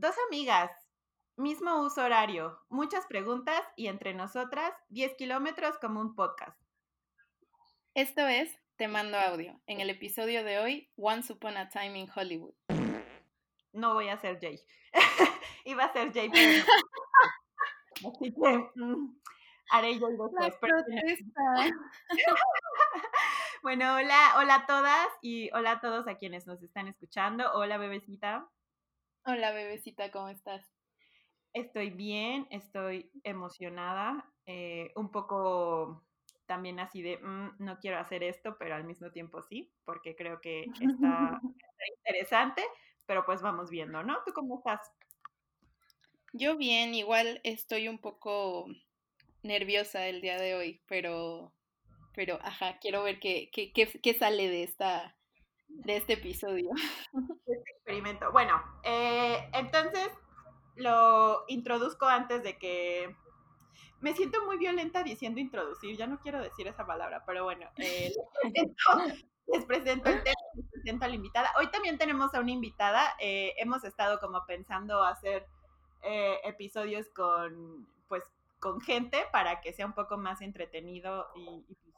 Dos amigas, mismo uso horario, muchas preguntas y entre nosotras 10 kilómetros como un podcast. Esto es Te Mando Audio, en el episodio de hoy, Once Upon a Time in Hollywood. No voy a ser Jay. Iba a ser Jay, pero. Así que mm, haré yo después. pero- Bueno, hola, hola a todas y hola a todos a quienes nos están escuchando. Hola, bebecita. Hola, bebecita, ¿cómo estás? Estoy bien, estoy emocionada, eh, un poco también así de, "Mm, no quiero hacer esto, pero al mismo tiempo sí, porque creo que está, está interesante, pero pues vamos viendo, ¿no? ¿Tú cómo estás? Yo bien, igual estoy un poco nerviosa el día de hoy, pero, pero, ajá, quiero ver qué, qué, qué, qué sale de esta, de este episodio. Este experimento. Bueno, eh, entonces lo introduzco antes de que... Me siento muy violenta diciendo introducir, ya no quiero decir esa palabra, pero bueno, eh, les, presento, les presento el tema, les presento a la invitada. Hoy también tenemos a una invitada, eh, hemos estado como pensando hacer eh, episodios con, pues, con gente para que sea un poco más entretenido y, y pues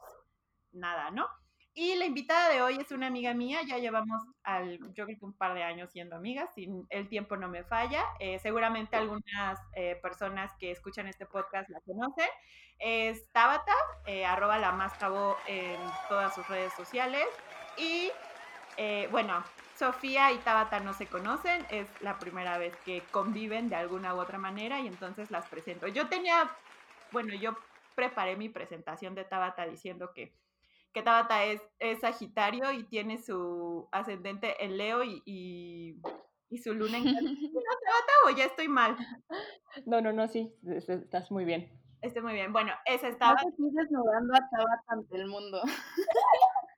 nada, ¿no? Y la invitada de hoy es una amiga mía, ya llevamos al, yo creo que un par de años siendo amigas, el tiempo no me falla. Eh, seguramente algunas eh, personas que escuchan este podcast la conocen. Es Tabata, eh, arroba la más cabo en todas sus redes sociales. Y bueno, Sofía y Tabata no se conocen, es la primera vez que conviven de alguna u otra manera y entonces las presento. Yo tenía, bueno, yo preparé mi presentación de Tabata diciendo que que Tabata es, es Sagitario y tiene su ascendente en Leo y, y, y su luna en Cáncer. ¿No, Tabata, o ya estoy mal? No, no, no, sí, es- es- estás muy bien. Estoy muy bien. Bueno, esa No estaba. te estés desnudando a Tabata ante el mundo.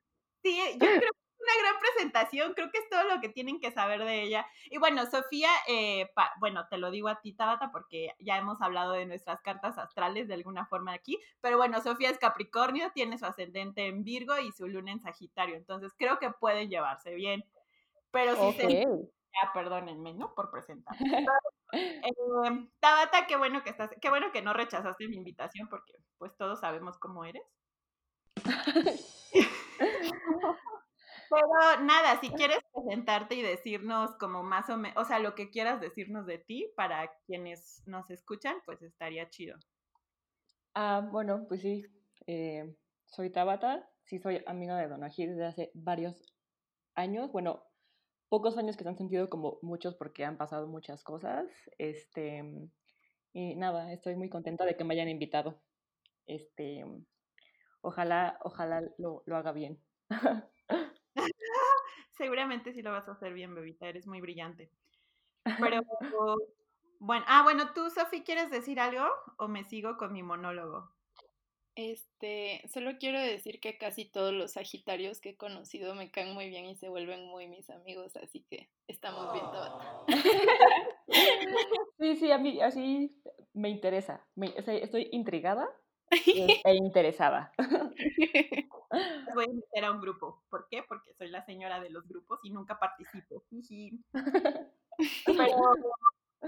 Sí, yo creo una gran presentación, creo que es todo lo que tienen que saber de ella. Y bueno, Sofía, eh, pa- bueno, te lo digo a ti, Tabata, porque ya hemos hablado de nuestras cartas astrales de alguna forma aquí, pero bueno, Sofía es Capricornio, tiene su ascendente en Virgo y su luna en Sagitario, entonces creo que pueden llevarse bien. Pero sí se Ok. ya, perdónenme, ¿no? Por presentar. Eh, Tabata, qué bueno que estás, qué bueno que no rechazaste mi invitación porque pues todos sabemos cómo eres. Pero nada, si quieres presentarte y decirnos como más o menos, o sea, lo que quieras decirnos de ti para quienes nos escuchan, pues estaría chido. Ah, bueno, pues sí, eh, soy Tabata, sí soy amiga de Donají desde hace varios años, bueno, pocos años que se han sentido como muchos porque han pasado muchas cosas, este, y nada, estoy muy contenta de que me hayan invitado, este, ojalá, ojalá lo, lo haga bien. Seguramente sí lo vas a hacer bien, bebita, eres muy brillante. Pero, bueno, ah, bueno, tú, Sofi, ¿quieres decir algo o me sigo con mi monólogo? Este, solo quiero decir que casi todos los Sagitarios que he conocido me caen muy bien y se vuelven muy mis amigos, así que estamos bien, Tabata. Sí, sí, a mí así me interesa, me- o sea, estoy intrigada e, e interesada. Las voy a meter a un grupo. ¿Por qué? Porque soy la señora de los grupos y nunca participo. Pero,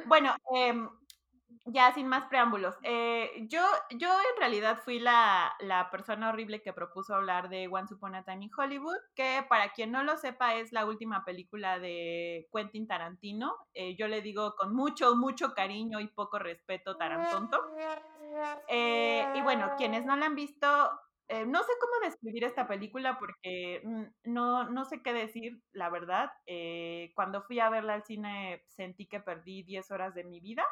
bueno, em, ya sin más preámbulos. eh, yo, yo en realidad fui la, la persona horrible que propuso hablar de Once Upon a Time in Hollywood, que para quien no lo sepa es la última película de Quentin Tarantino. Eh, yo le digo con mucho, mucho cariño y poco respeto Tarantonto. Eh, y bueno, quienes no la han visto, eh, no sé cómo describir esta película porque mm, no, no sé qué decir, la verdad. Eh, cuando fui a verla al cine sentí que perdí 10 horas de mi vida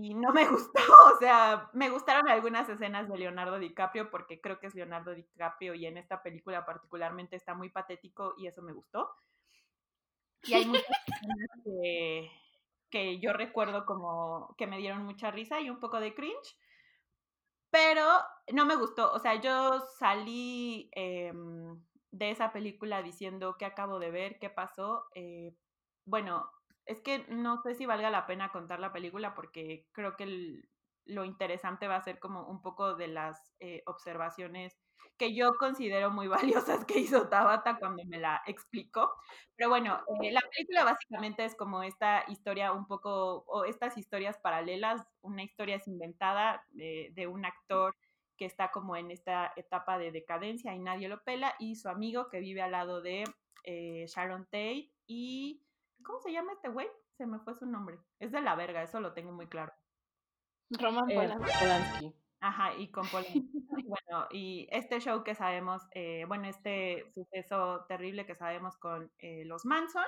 y no me gustó, o sea, me gustaron algunas escenas de Leonardo DiCaprio porque creo que es Leonardo DiCaprio y en esta película particularmente está muy patético y eso me gustó. Y hay muchas escenas que, que yo recuerdo como que me dieron mucha risa y un poco de cringe, pero no me gustó, o sea, yo salí em, de esa película diciendo qué acabo de ver, qué pasó. eh, bueno, es que no sé si valga la pena contar la película porque creo que lo interesante va a ser como un poco de las eh, observaciones que yo considero muy valiosas que hizo Tabata cuando me la explicó. Pero bueno, eh, la película básicamente es como esta historia un poco, o estas historias paralelas, una historia es inventada de, de un actor que está como en esta etapa de decadencia y nadie lo pela, y su amigo que vive al lado de eh, Sharon Tate y... ¿Cómo se llama este güey? Se me fue su nombre. Es de la verga, eso lo tengo muy claro. Roman Eh, Polanski. Ajá, y con bueno, y este show que sabemos, eh, bueno, este suceso terrible que sabemos con eh, los Manson.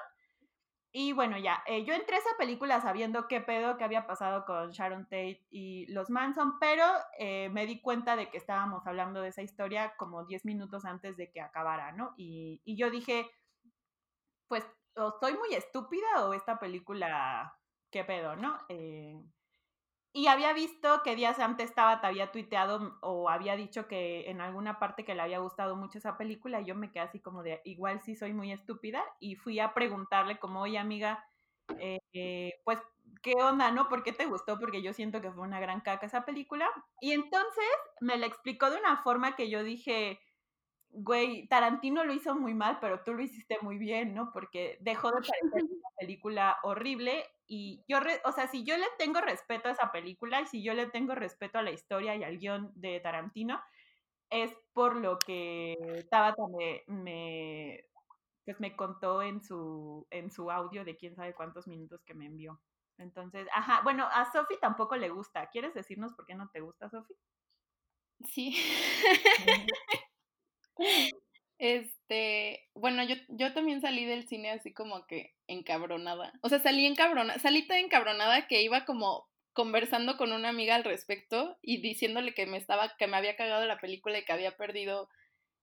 Y bueno, ya, eh, yo entré a esa película sabiendo qué pedo que había pasado con Sharon Tate y los Manson, pero me di cuenta de que estábamos hablando de esa historia como 10 minutos antes de que acabara, ¿no? Y, y yo dije, pues, o estoy muy estúpida o esta película, qué pedo, ¿no? Y había visto que días antes estaba, te había tuiteado o había dicho que en alguna parte que le había gustado mucho esa película, y yo me quedé así como de, igual sí soy muy estúpida, y fui a preguntarle como, oye amiga, eh, eh, pues, ¿qué onda, no? ¿Por qué te gustó? Porque yo siento que fue una gran caca esa película. Y entonces me la explicó de una forma que yo dije, güey, Tarantino lo hizo muy mal, pero tú lo hiciste muy bien, ¿no? Porque dejó de parecer una película horrible y yo, re- o sea, si yo le tengo respeto a esa película y si yo le tengo respeto a la historia y al guion de Tarantino, es por lo que Tabata me, me, pues me contó en su, en su audio de quién sabe cuántos minutos que me envió. Entonces, ajá, bueno, a Sofi tampoco le gusta. ¿Quieres decirnos por qué no te gusta, Sofi? Sí. Este, bueno, yo, yo también salí del cine así como que encabronada. O sea, salí encabronada, salí tan encabronada que iba como conversando con una amiga al respecto y diciéndole que me estaba, que me había cagado la película y que había perdido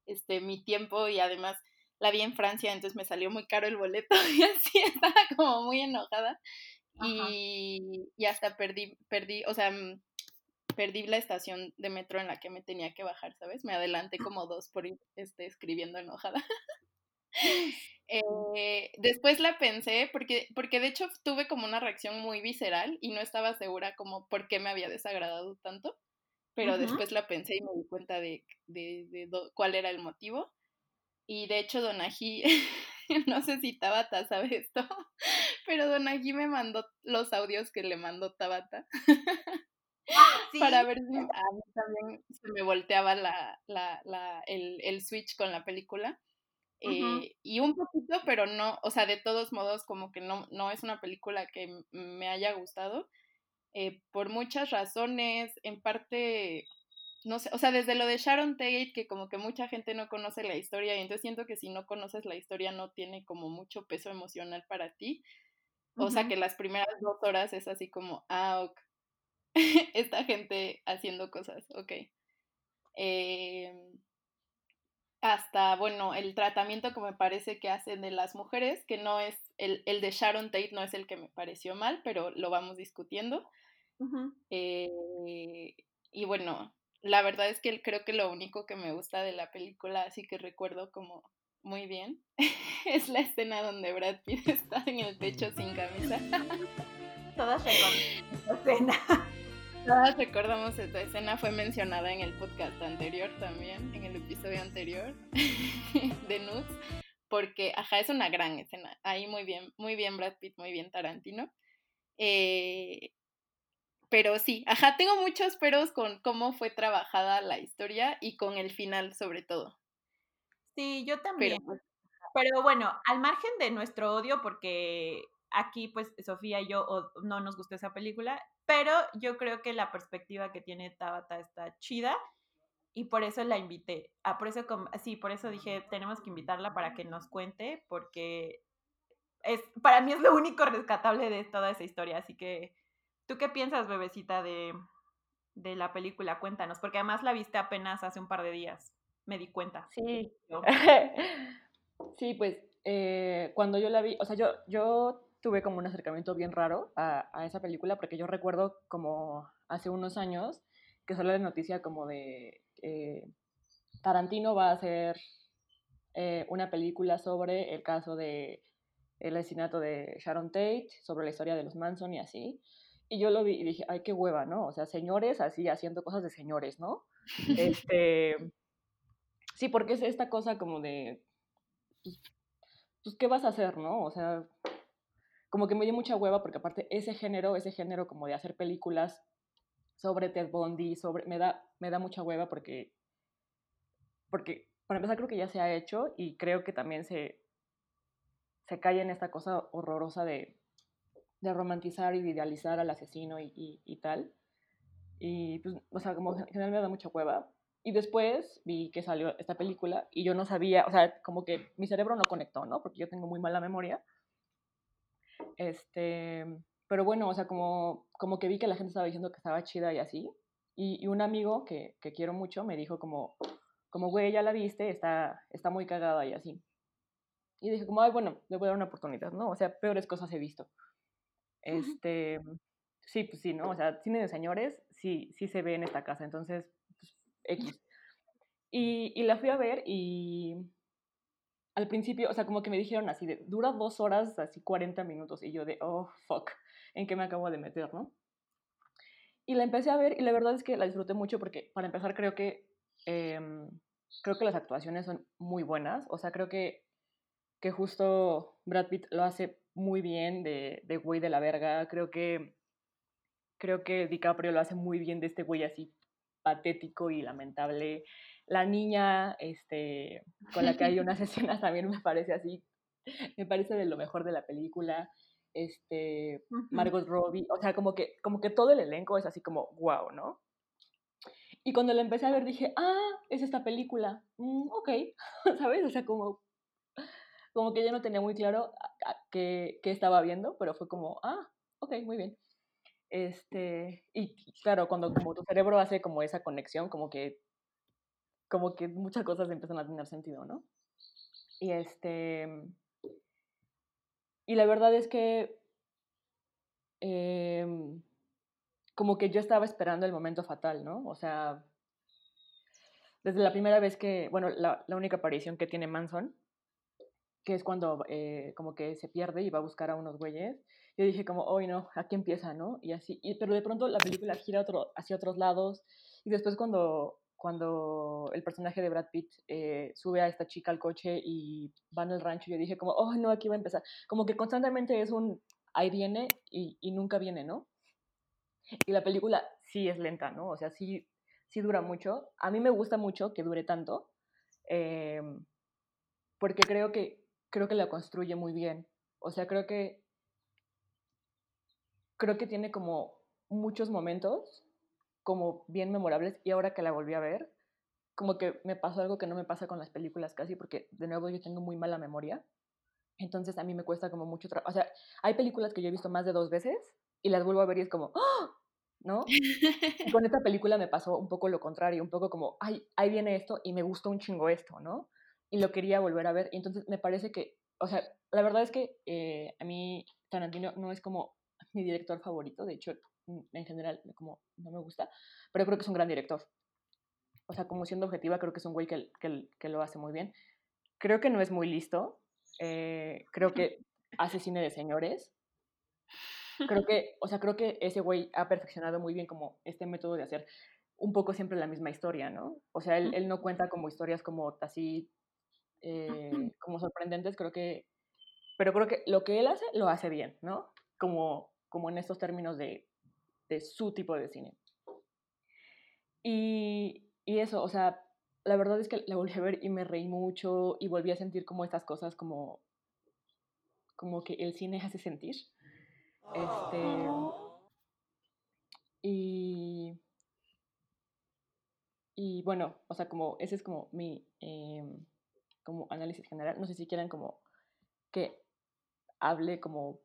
este mi tiempo y además la vi en Francia, entonces me salió muy caro el boleto y así estaba como muy enojada. Y, y hasta perdí, perdí, o sea, mm, perdí la estación de metro en la que me tenía que bajar, ¿sabes? Me adelanté como dos por ir este, escribiendo enojada. Eh, después la pensé, porque, porque de hecho tuve como una reacción muy visceral y no estaba segura como por qué me había desagradado tanto, pero después la pensé y me di cuenta de, de, de cuál era el motivo. Y de hecho Donají, no sé si Tabata sabe esto, pero Donají me mandó los audios que le mandó Tabata Sí, para ver si a mí también se me volteaba la, la, la, el, el switch con la película. Eh, y un poquito, pero no, o sea, de todos modos, como que no, no es una película que me haya gustado, eh, por muchas razones, en parte, no sé, o sea, desde lo de Sharon Tate, que como que mucha gente no conoce la historia, y entonces siento que si no conoces la historia no tiene como mucho peso emocional para ti, o sea, que las primeras dos horas es así como, ah, ok, esta gente haciendo cosas, ok. Em, hasta, bueno, el tratamiento que me parece que hacen de las mujeres, que no es, el, el de Sharon Tate no es el que me pareció mal, pero lo vamos discutiendo. Eh, y bueno, la verdad es que creo que lo único que me gusta de la película, así que recuerdo como muy bien, es la escena donde Brad Pitt está en el techo sin camisa. Todas recordamos escena. Todas recordamos esta escena, fue mencionada en el podcast anterior también, en el episodio anterior de Nudes, porque, ajá, es una gran escena. Ahí muy bien, muy bien Brad Pitt, muy bien Tarantino. Eh, pero sí, ajá, tengo muchos peros con cómo fue trabajada la historia y con el final sobre todo. Sí, yo también. pues, Pero bueno, al margen de nuestro odio, porque aquí pues Sofía y yo o- no nos gustó esa película, pero yo creo que la perspectiva que tiene Tabata está chida y por eso la invité. Ah, por eso, sí, por eso dije, tenemos que invitarla para que nos cuente, porque es, para mí es lo único rescatable de toda esa historia. Así que, ¿tú qué piensas, bebecita, de, de la película? Cuéntanos, porque además la viste apenas hace un par de días, me di cuenta. Sí. Sí, pues eh, cuando yo la vi, o sea, yo, yo tuve como un acercamiento bien raro a, a esa película porque yo recuerdo como hace unos años que salió la noticia como de eh, Tarantino va a hacer eh, una película sobre el caso de el asesinato de Sharon Tate, sobre la historia de los Manson y así. Y yo lo vi y dije, ay, qué hueva, ¿no? O sea, señores así haciendo cosas de señores, ¿no? Este, sí, porque es esta cosa como de, pues, pues, ¿qué vas a hacer, no? O sea, como que me dio mucha hueva porque aparte ese género, ese género como de hacer películas sobre Ted Bundy, sobre, me da, me da mucha hueva porque, porque para empezar creo que ya se ha hecho y creo que también se, se cae en esta cosa horrorosa de, de romantizar y de idealizar al asesino y, y, y, tal. Y pues, o sea, como en general me da mucha cueva. Y después vi que salió esta película y yo no sabía, o sea, como que mi cerebro no conectó, ¿no? Porque yo tengo muy mala memoria. Este, pero bueno, o sea, como, como que vi que la gente estaba diciendo que estaba chida y así. Y, y un amigo que, que, quiero mucho me dijo como, como, güey, ya la viste, está, está muy cagada y así. Y dije como, ay, bueno, le voy a dar una oportunidad, ¿no? O sea, peores cosas he visto. Este, sí, pues sí, ¿no? O sea, cine de señores sí, sí se ve en esta casa, entonces, pues, X. Y, y la fui a ver y al principio, o sea, como que me dijeron así de, dura dos horas, así 40 minutos, y yo de, oh, fuck, ¿en qué me acabo de meter, no? Y la empecé a ver y la verdad es que la disfruté mucho porque, para empezar, creo que, eh, creo que las actuaciones son muy buenas, o sea, creo que, que justo Brad Pitt lo hace muy bien de, de güey de la verga. Creo que, creo que DiCaprio lo hace muy bien de este güey así patético y lamentable. La niña este, con la que hay unas escenas también me parece así, me parece de lo mejor de la película. Este, Margot Robbie, o sea, como que, como que todo el elenco es así como wow, ¿no? Y cuando la empecé a ver dije, ah, es esta película, mm, ok, ¿sabes? O sea, como, como que yo no tenía muy claro qué, qué estaba viendo, pero fue como, ah, ok, muy bien. Este, y claro, cuando como tu cerebro hace como esa conexión, como que, como que muchas cosas empiezan a tener sentido, ¿no? Y este, y la verdad es que, eh, como que yo estaba esperando el momento fatal, ¿no? O sea, desde la primera vez que, bueno, la, única aparición que tiene Manson, que es cuando eh, como que se pierde y va a buscar a unos güeyes. Yo dije como, hoy no, aquí empieza, ¿no? Y así, y, pero de pronto la película gira hacia otros lados y después cuando, cuando el personaje de Brad Pitt eh, sube a esta chica al coche y van al rancho, yo dije como, oh no, aquí va a empezar. Como que constantemente es un, ahí viene y, y nunca viene, ¿no? Y la película sí es lenta, ¿no? O sea, sí, sí dura mucho. A mí me gusta mucho que dure tanto, eh, porque creo que creo que la construye muy bien. O sea, creo que creo que tiene como muchos momentos como bien memorables y ahora que la volví a ver, como que me pasó algo que no me pasa con las películas casi porque de nuevo yo tengo muy mala memoria. Entonces a mí me cuesta como mucho trabajo. O sea, hay películas que yo he visto más de dos veces y las vuelvo a ver y es como, ¡Oh! ¿no? Y con esta película me pasó un poco lo contrario, un poco como, ay, ahí viene esto y me gustó un chingo esto, ¿no? y lo quería volver a ver. Y entonces me parece que, o sea, la verdad es que eh, a mí Tarantino no es como mi director favorito, de hecho, en general, como no me gusta, pero creo que es un gran director. O sea, como siendo objetiva, creo que es un güey que, que, que lo hace muy bien. Creo que no es muy listo, eh, creo que hace cine de señores. Creo que, o sea, creo que ese güey ha perfeccionado muy bien como este método de hacer un poco siempre la misma historia, ¿no? O sea, él, él no cuenta como historias como así eh, como sorprendentes, creo que, pero creo que lo que él hace, lo hace bien, ¿no? Como, como en estos términos de, su tipo de cine. Y, y, eso, o sea, la verdad es que la volví a ver y me reí mucho y volví a sentir como estas cosas como, como que el cine hace sentir. Este, y, y bueno, o sea, como ese es como mi, eh, como análisis general. No sé si quieren como que hable como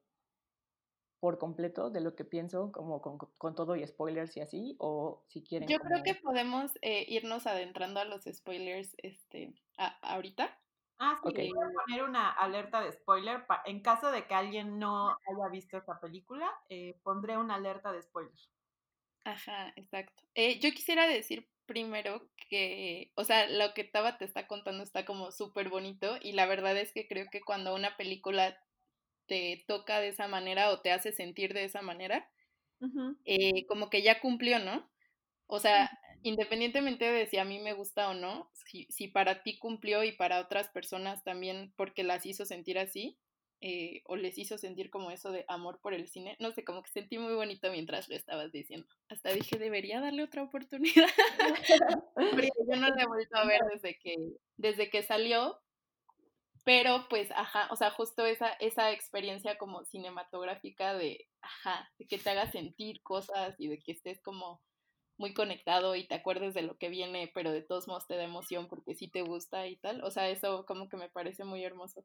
por completo de lo que pienso, como con, con todo y spoilers y así, o si quieren. Yo como... creo que podemos eh, irnos adentrando a los spoilers este, a, ahorita. Ah, sí, okay. voy a poner una alerta de spoiler. En caso de que alguien no haya visto esta película, eh, pondré una alerta de spoiler. Ajá, exacto. Eh, yo quisiera decir primero que, o sea, lo que Taba te está contando está como súper bonito y la verdad es que creo que cuando una película te toca de esa manera o te hace sentir de esa manera, uh -huh. eh, como que ya cumplió, ¿no? O sea, independientemente de si a mí me gusta o no, si, si para ti cumplió y para otras personas también porque las hizo sentir así, eh, o les hizo sentir como eso de amor por el cine, no sé, como que sentí muy bonito mientras lo estabas diciendo. Hasta dije, debería darle otra oportunidad. yo no la he vuelto a ver desde que, desde que salió, pero pues, ajá, o sea, justo esa, esa experiencia como cinematográfica de, ajá, de que te haga sentir cosas y de que estés como muy conectado y te acuerdes de lo que viene, pero de todos modos te da emoción porque sí te gusta y tal. O sea, eso como que me parece muy hermoso.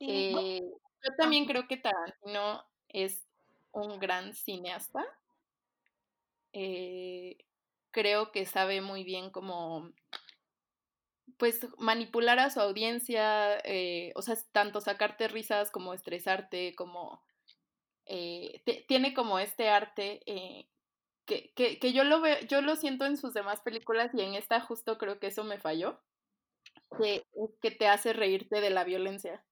Eh, yo también creo que Tarantino es un gran cineasta. Eh, creo que sabe muy bien cómo pues manipular a su audiencia, eh, o sea, tanto sacarte risas como estresarte, como tiene como este arte que, que, que, yo lo veo, yo lo siento en sus demás películas y en esta justo creo que eso me falló, que, que te hace reírte de la violencia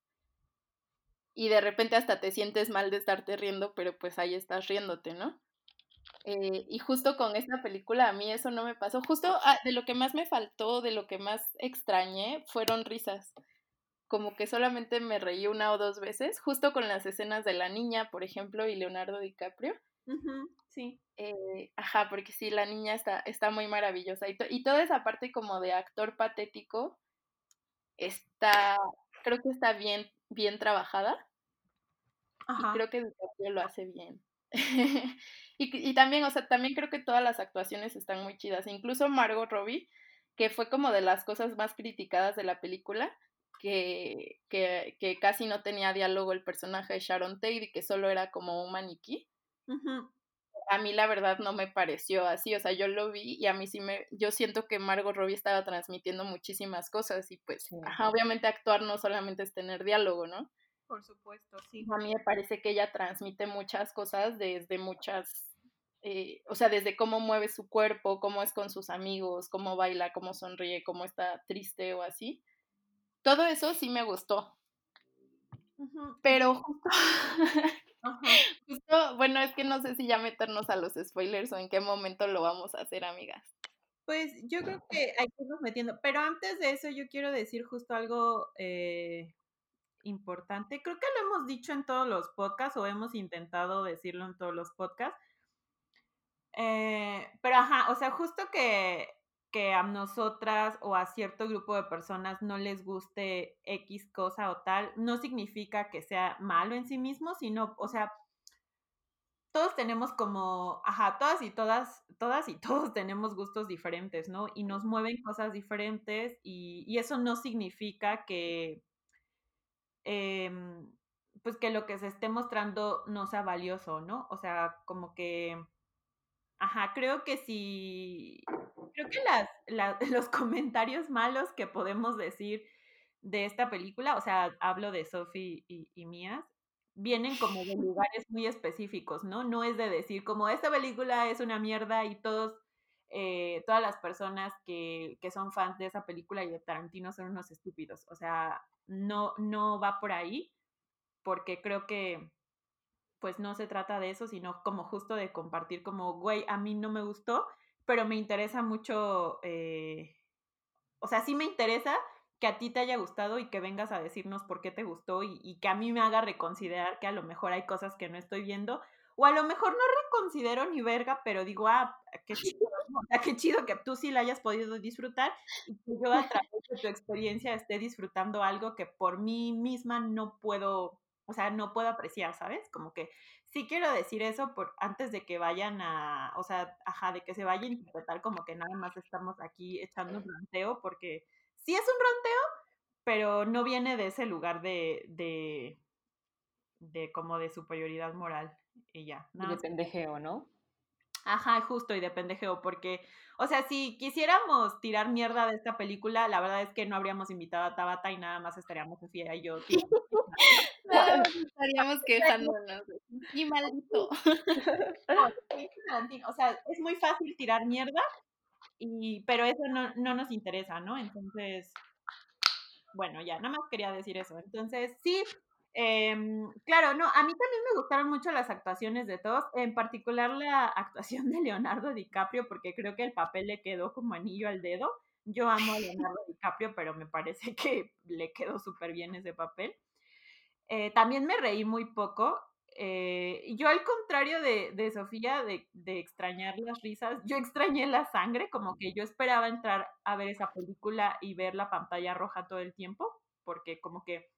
y de repente hasta te sientes mal de estarte riendo, pero pues ahí estás riéndote, ¿no? Eh, y justo con esta película a mí eso no me pasó. Justo ah, de lo que más me faltó, de lo que más extrañé, fueron risas. Como que solamente me reí una o dos veces, justo con las escenas de la niña, por ejemplo, y Leonardo DiCaprio. sí. Eh, ajá, porque sí, la niña está, está muy maravillosa. Y, y toda esa parte como de actor patético está, creo que está bien, bien trabajada. Y creo que DiCaprio lo hace bien. y, y, también, o sea, también creo que todas las actuaciones están muy chidas. Incluso Margot Robbie, que fue como de las cosas más criticadas de la película, que, que, que casi no tenía diálogo el personaje de Sharon Tate y que solo era como un maniquí. A mí la verdad no me pareció así, o sea, yo lo vi y a mí sí me, yo siento que Margot Robbie estaba transmitiendo muchísimas cosas y pues, obviamente actuar no solamente es tener diálogo, ¿no? Por supuesto, sí. A mí me parece que ella transmite muchas cosas desde muchas, eh, o sea, desde cómo mueve su cuerpo, cómo es con sus amigos, cómo baila, cómo sonríe, cómo está triste o así. Todo eso sí me gustó. Pero justo, justo, bueno, es que no sé si ya meternos a los spoilers o en qué momento lo vamos a hacer, amigas. Pues yo creo que hay que irnos metiendo, pero antes de eso yo quiero decir justo algo eh, importante. Creo que lo hemos dicho en todos los podcasts o hemos intentado decirlo en todos los podcasts. Eh, pero ajá, o sea, justo que, que a nosotras o a cierto grupo de personas no les guste X cosa o tal, no significa que sea malo en sí mismo, sino, o sea, todos tenemos como, ajá, todas y todas, todas y todos tenemos gustos diferentes, ¿no? Y nos mueven cosas diferentes y, y eso no significa que, Em, pues que lo que se esté mostrando no sea valioso, ¿no? O sea, como que, ajá, creo que sí, creo que las, los comentarios malos que podemos decir de esta película, o sea, hablo de Sophie y, Mías, vienen como de lugares muy específicos, ¿no? No es de decir como esta película es una mierda y todos, eh, todas las personas que, que son fans de esa película y de Tarantino son unos estúpidos. O sea, no, no va por ahí, porque creo que pues no se trata de eso, sino como justo de compartir como, güey, a mí no me gustó, pero me interesa mucho, eh, o sea, sí me interesa que a ti te haya gustado y que vengas a decirnos por qué te gustó y, y, que a mí me haga reconsiderar que a lo mejor hay cosas que no estoy viendo, o a lo mejor no reconsidero ni verga, pero digo, ah, qué chido, qué chido que tú sí la hayas podido disfrutar y que yo a través de tu experiencia esté disfrutando algo que por mí misma no puedo, o sea, no puedo apreciar, ¿sabes? Como que sí quiero decir eso por antes de que vayan a, o sea, ajá, de que se vaya a interpretar como que nada más estamos aquí echando un ranteo, porque sí es un ranteo, pero no viene de ese lugar de, de, de como de superioridad moral y ya. Y de pendejeo, ¿no? Ajá, justo, y de pendejeo, porque, o sea, si quisiéramos tirar mierda de esta película, la verdad es que no habríamos invitado a Tabata y nada más estaríamos Sofía y yo. estaríamos quejándonos. Y maldito. o sea, es muy fácil tirar mierda, y, pero eso no, no nos interesa, ¿no? Entonces, bueno, ya, nada más quería decir eso. Entonces, sí, Em, claro, no, a mí también me gustaron mucho las actuaciones de todos, en particular la actuación de Leonardo DiCaprio, porque creo que el papel le quedó como anillo al dedo. Yo amo a Leonardo DiCaprio, pero me parece que le quedó súper bien ese papel. Eh, también me reí muy poco. Eh, yo al contrario de, Sofía, de, de, extrañar las risas, yo extrañé la sangre, como que yo esperaba entrar a ver esa película y ver la pantalla roja todo el tiempo, porque como que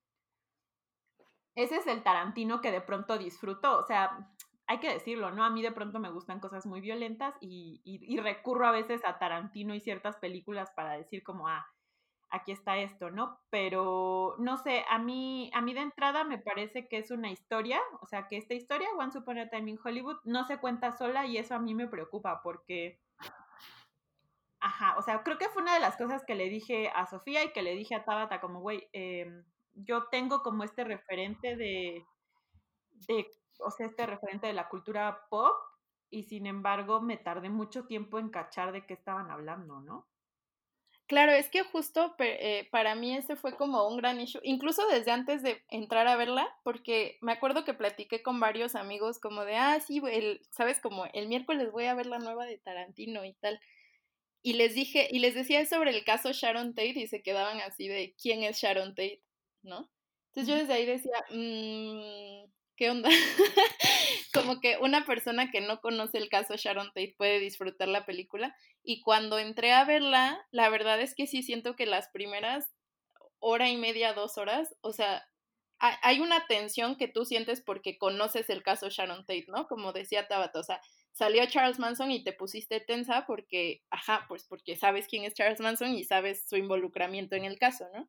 ese es el Tarantino que de pronto disfruto, o sea, hay que decirlo, ¿no? A mí de pronto me gustan cosas muy violentas y, recurro a veces a Tarantino y ciertas películas para decir como, ah, aquí está esto, ¿no? Pero no sé, a mí, a mí de entrada me parece que es una historia, o sea, que esta historia, Once Upon Time in Hollywood, no se cuenta sola y eso a mí me preocupa porque, ajá, o sea, creo que fue una de las cosas que le dije a Sofía y que le dije a Tabata como, güey, eh, yo tengo como este referente de, de, o sea, este referente de la cultura pop y sin embargo me tardé mucho tiempo en cachar de qué estaban hablando, ¿no? Claro, es que justo eh, para mí ese fue como un gran issue, incluso desde antes de entrar a verla, porque me acuerdo que platiqué con varios amigos como de, ah, sí, el, sabes, como el miércoles voy a ver la nueva de Tarantino y tal. Y les dije, y les decía sobre el caso Sharon Tate y se quedaban así de, ¿quién es Sharon Tate? ¿No? Entonces yo desde ahí decía, mmm, ¿qué onda? Como que una persona que no conoce el caso Sharon Tate puede disfrutar la película. Y cuando entré a verla, la verdad es que sí siento que las primeras hora y media, dos horas, o sea, hay una tensión que tú sientes porque conoces el caso Sharon Tate, ¿no? Como decía Tabata, o sea, salió Charles Manson y te pusiste tensa porque, ajá, pues porque sabes quién es Charles Manson y sabes su involucramiento en el caso, ¿no?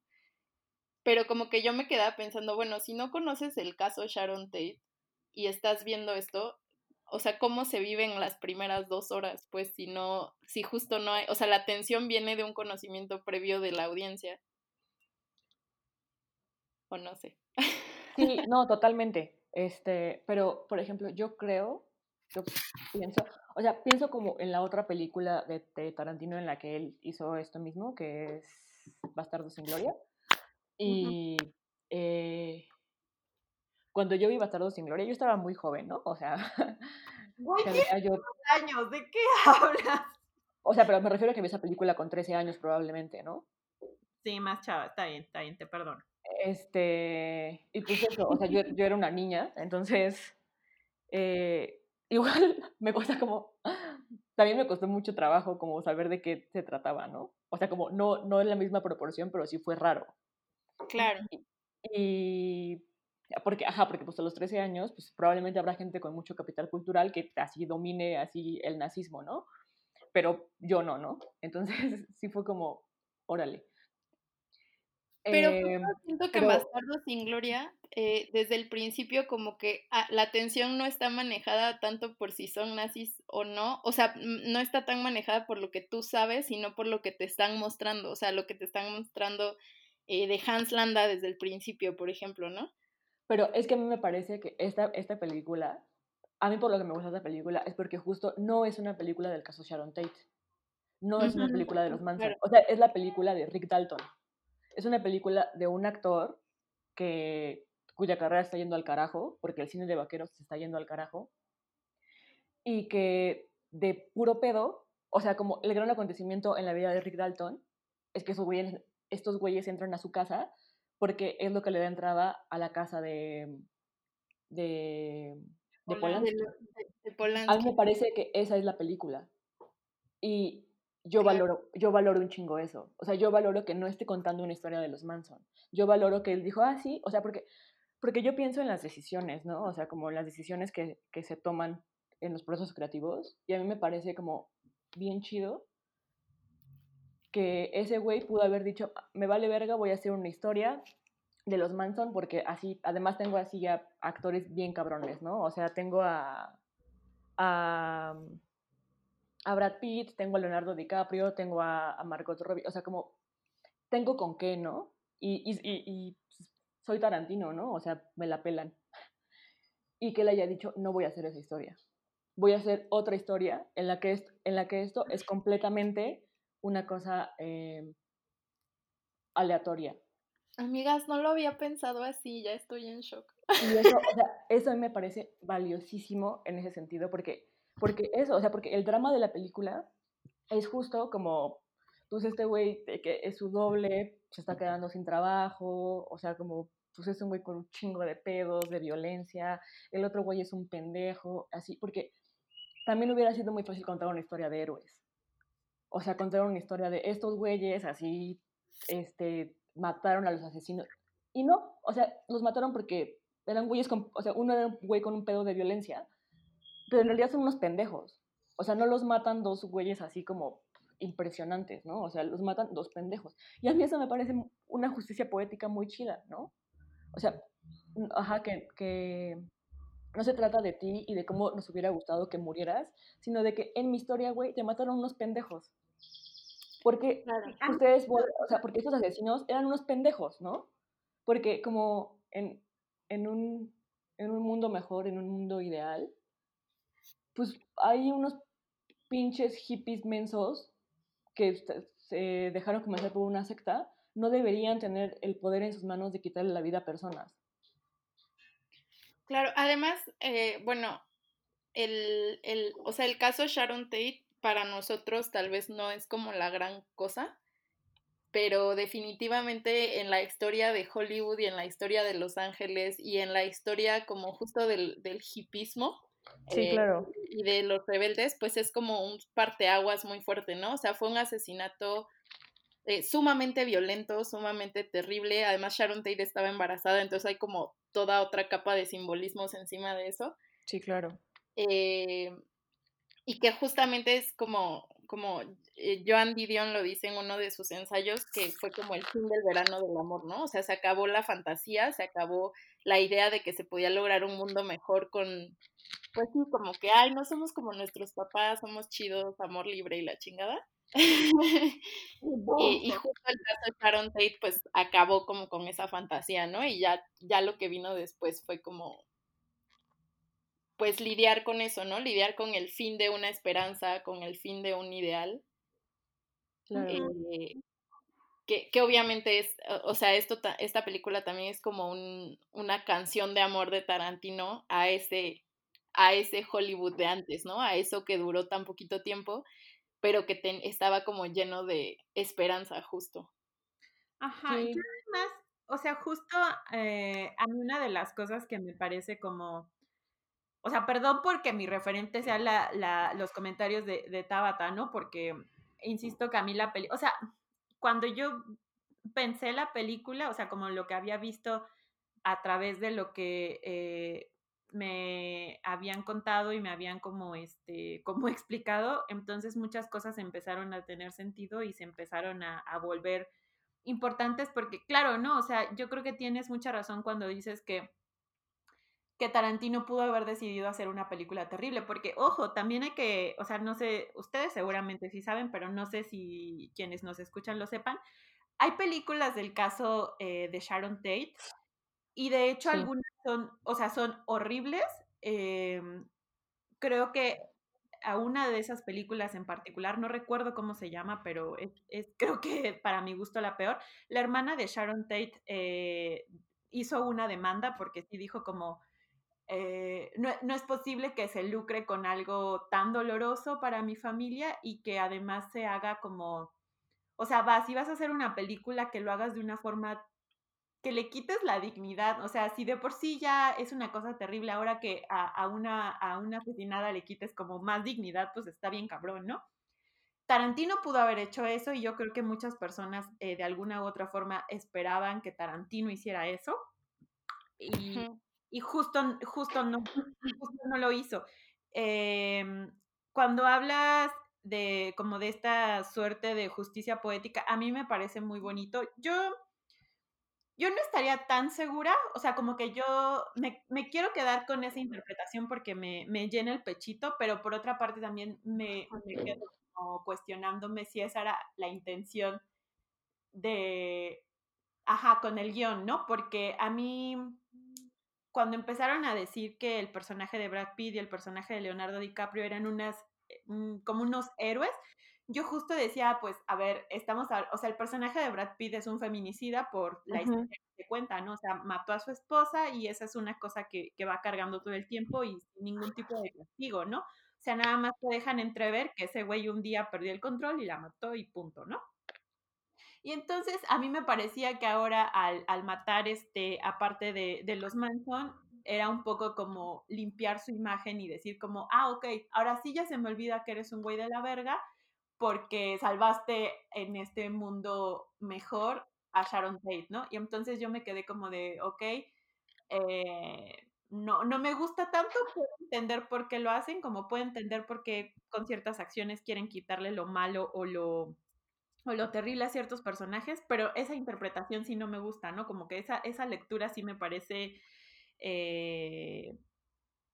Pero como que yo me quedaba pensando, bueno, si no conoces el caso Sharon Tate y estás viendo esto, o sea, ¿cómo se viven las primeras dos horas? Pues si no, si justo no hay, o sea, la atención viene de un conocimiento previo de la audiencia. O no sé. Sí, no, totalmente. Este, pero, por ejemplo, yo creo, yo pienso, o sea, pienso como en la otra película de, de Tarantino en la que él hizo esto mismo, que es Bastardo sin Gloria. Y eh, cuando yo vi Bastardo sin Gloria, yo estaba muy joven, ¿no? O sea, yo... años? ¿De qué hablas? O sea, pero me refiero a que vi esa película con 13 años probablemente, ¿no? Sí, más chava, está bien, está bien, te perdono. Este, y pues eso, o sea, yo, yo era una niña, entonces, eh, igual me cuesta como, también me costó mucho trabajo como saber de qué se trataba, ¿no? O sea, como no, no en la misma proporción, pero sí fue raro. Claro. Y, porque, ajá, porque pues a los 13 años, pues probablemente habrá gente con mucho capital cultural que así domine así el nazismo, ¿no? Pero yo no, ¿no? Entonces sí fue como, órale. Pero eh, siento que Bastardo sin Gloria, eh, desde el principio como que ah, la atención no está manejada tanto por si son nazis o no, o sea, no está tan manejada por lo que tú sabes, sino por lo que te están mostrando, o sea, lo que te están mostrando eh, de Hans Landa desde el principio, por ejemplo, ¿no? Pero es que a mí me parece que esta, esta película, a mí por lo que me gusta esta película, es porque justo no es una película del caso Sharon Tate. No es una película de los Manson. O sea, es la película de Rick Dalton. Es una película de un actor que, cuya carrera está yendo al carajo, porque el cine de vaqueros se está yendo al carajo, y que de puro pedo, o sea, como el gran acontecimiento en la vida de Rick Dalton es que su güey estos güeyes entran a su casa porque es lo que le da entrada a la casa de, de, de Polanski. A mí me parece que esa es la película. Y yo valoro, yo valoro un chingo eso. O sea, yo valoro que no esté contando una historia de los Manson. Yo valoro que él dijo, ah, sí, o sea, porque, porque yo pienso en las decisiones, ¿no? O sea, como las decisiones que, que se toman en los procesos creativos. Y a mí me parece como bien chido que ese güey pudo haber dicho, ah, me vale verga, voy a hacer una historia de los Manson, porque así, además tengo así ya actores bien cabrones, ¿no? O sea, tengo a, a, a Brad Pitt, tengo a Leonardo DiCaprio, tengo a, Margot Robbie, o sea, como, tengo con qué, ¿no? Y, y, soy Tarantino, ¿no? O sea, me la pelan. Y que le haya dicho, no voy a hacer esa historia. Voy a hacer otra historia en la que, en la que esto es completamente una cosa em, aleatoria. Amigas, no lo había pensado así, ya estoy en shock. Y eso, o sea, eso a mí me parece valiosísimo en ese sentido, porque, porque eso, o sea, porque el drama de la película es justo como, pues este güey que es su doble, se está quedando sin trabajo, o sea, como, pues es un güey con un chingo de pedos, de violencia, el otro güey es un pendejo, así, porque también hubiera sido muy fácil contar una historia de héroes. O sea, contar una historia de estos güeyes así, este, mataron a los asesinos. Y no, o sea, los mataron porque eran güeyes con, o sea, uno era un güey con un pedo de violencia, pero en realidad son unos pendejos. O sea, no los matan dos güeyes así como impresionantes, ¿no? O sea, los matan dos pendejos. Y a mí eso me parece una justicia poética muy chida, ¿no? O sea, ajá, que, que no se trata de ti y de cómo nos hubiera gustado que murieras, sino de que en mi historia, güey, te mataron unos pendejos. Porque ustedes, o sea, porque estos asesinos eran unos pendejos, ¿no? Porque como en, en, un, en un mundo mejor, en un mundo ideal, pues hay unos pinches hippies mensos que se dejaron comenzar por una secta, no deberían tener el poder en sus manos de quitarle la vida a personas. Claro, además, eh, bueno, el, el, o sea, el caso Sharon Tate para nosotros tal vez no es como la gran cosa, pero definitivamente en la historia de Hollywood y en la historia de Los Ángeles y en la historia como justo del, del hipismo sí, eh, claro. y de los rebeldes, pues es como un parteaguas muy fuerte, ¿no? O sea, fue un asesinato eh, sumamente violento, sumamente terrible. Además, Sharon Tate estaba embarazada, entonces hay como toda otra capa de simbolismos encima de eso. Sí, claro. Eh, y que justamente es como, como eh, Joan Didion lo dice en uno de sus ensayos, que fue como el fin del verano del amor, ¿no? O sea, se acabó la fantasía, se acabó la idea de que se podía lograr un mundo mejor con, pues sí, como que, ay, no somos como nuestros papás, somos chidos, amor libre y la chingada. y, justo el caso de Sharon Tate, pues acabó como con esa fantasía, ¿no? Y ya, ya lo que vino después fue como pues lidiar con eso, ¿no? Lidiar con el fin de una esperanza, con el fin de un ideal. Eh, que, que, obviamente es, o sea, esto, esta película también es como un, una canción de amor de Tarantino a ese, a ese Hollywood de antes, ¿no? A eso que duró tan poquito tiempo, pero que estaba como lleno de esperanza, justo. Ajá, y además, o sea, justo eh, a mí una de las cosas que me parece como o sea, perdón porque mi referente sea la, la, los comentarios de, de Tabata, ¿no? Porque insisto que a mí la película, o sea, cuando yo pensé la película, o sea, como lo que había visto a través de lo que eh, me habían contado y me habían como este como explicado entonces muchas cosas empezaron a tener sentido y se empezaron a, a, volver importantes porque claro no o sea yo creo que tienes mucha razón cuando dices que que Tarantino pudo haber decidido hacer una película terrible, porque ojo, también hay que, o sea, no sé, ustedes seguramente sí saben, pero no sé si quienes nos escuchan lo sepan, hay películas del caso eh, de Sharon Tate y de hecho algunas son, o sea, son horribles. Em, creo que a una de esas películas en particular, no recuerdo cómo se llama, pero es, creo que para mi gusto la peor. La hermana de Sharon Tate eh, hizo una demanda porque sí dijo como, eh, no, no, es posible que se lucre con algo tan doloroso para mi familia y que además se haga como, o sea, va, si vas a hacer una película, que lo hagas de una forma que le quites la dignidad, o sea, si de por sí ya es una cosa terrible, ahora que a, a una, a una asesinada le quites como más dignidad, pues está bien cabrón, ¿no? Tarantino pudo haber hecho eso y yo creo que muchas personas eh, de alguna u otra forma esperaban que Tarantino hiciera eso. Y, y justo, justo, no, no lo hizo. Em, cuando hablas de como de esta suerte de justicia poética, a mí me parece muy bonito. Yo, yo no estaría tan segura, o sea, como que yo me, me quiero quedar con esa interpretación porque me, me, llena el pechito, pero por otra parte también me, me quedo como cuestionándome si esa era la intención de, ajá, con el guion, ¿no? Porque a mí cuando empezaron a decir que el personaje de Brad Pitt y el personaje de Leonardo DiCaprio eran unas, eh, como unos héroes, yo justo decía, pues, a ver, estamos, o sea, el personaje de Brad Pitt es un feminicida por la historia que cuenta, ¿no? O sea, mató a su esposa y esa es una cosa que, que va cargando todo el tiempo y sin ningún tipo de castigo, ¿no? O sea, nada más te dejan entrever que ese güey un día perdió el control y la mató y punto, ¿no? Y entonces a mí me parecía que ahora al, al matar, este, aparte de, de los Manson, era un poco como limpiar su imagen y decir como, ah, ok, ahora sí ya se me olvida que eres un güey de la verga porque salvaste en este mundo mejor a Sharon Tate, ¿no? Y entonces yo me quedé como de, ok, eh, no, no me gusta tanto, puedo entender por qué lo hacen, como puedo entender por qué con ciertas acciones quieren quitarle lo malo o lo, o lo terrible a ciertos personajes, pero esa interpretación sí no me gusta, ¿no? Como que esa, esa lectura sí me parece, eh,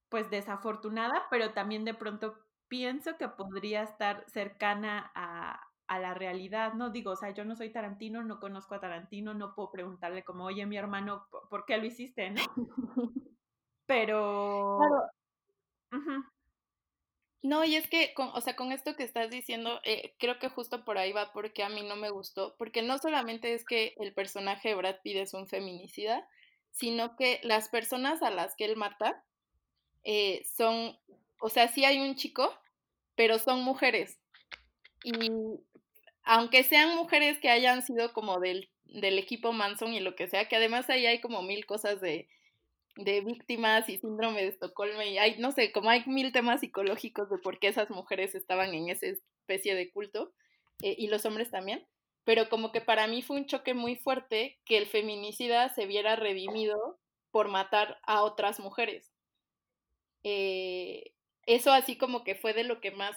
pues, desafortunada, pero también de pronto pienso que podría estar cercana a, la realidad, ¿no? Digo, o sea, yo no soy Tarantino, no conozco a Tarantino, no puedo preguntarle como, oye, mi hermano, ¿por qué lo hiciste, no? Pero... No, y es que, con, o sea, con esto que estás diciendo, eh, creo que justo por ahí va porque a mí no me gustó, porque no solamente es que el personaje de Brad Pitt es un feminicida, sino que las personas a las que él mata eh, son o sea, sí hay un chico, pero son mujeres. Y aunque sean mujeres que hayan sido como del, del equipo Manson y lo que sea, que además ahí hay como mil cosas de, de víctimas y síndrome de Estocolmo y hay, no sé, como hay mil temas psicológicos de por qué esas mujeres estaban en esa especie de culto eh, y los hombres también, pero como que para mí fue un choque muy fuerte que el feminicida se viera redimido por matar a otras mujeres. Eh, eso así como que fue de lo que más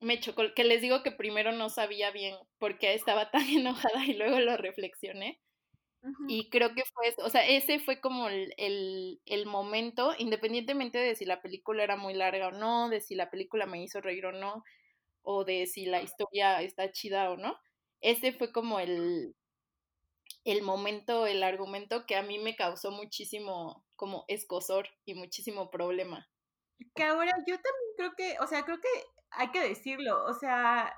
me chocó, que les digo que primero no sabía bien por qué estaba tan enojada y luego lo reflexioné. Y creo que fue eso, o sea, ese fue como el, el, momento, independientemente de si la película era muy larga o no, de si la película me hizo reír o no, o de si la historia está chida o no, ese fue como el, el momento, el argumento que a mí me causó muchísimo como escosor y muchísimo problema. Que ahora yo también creo que, o sea, creo que hay que decirlo, o sea,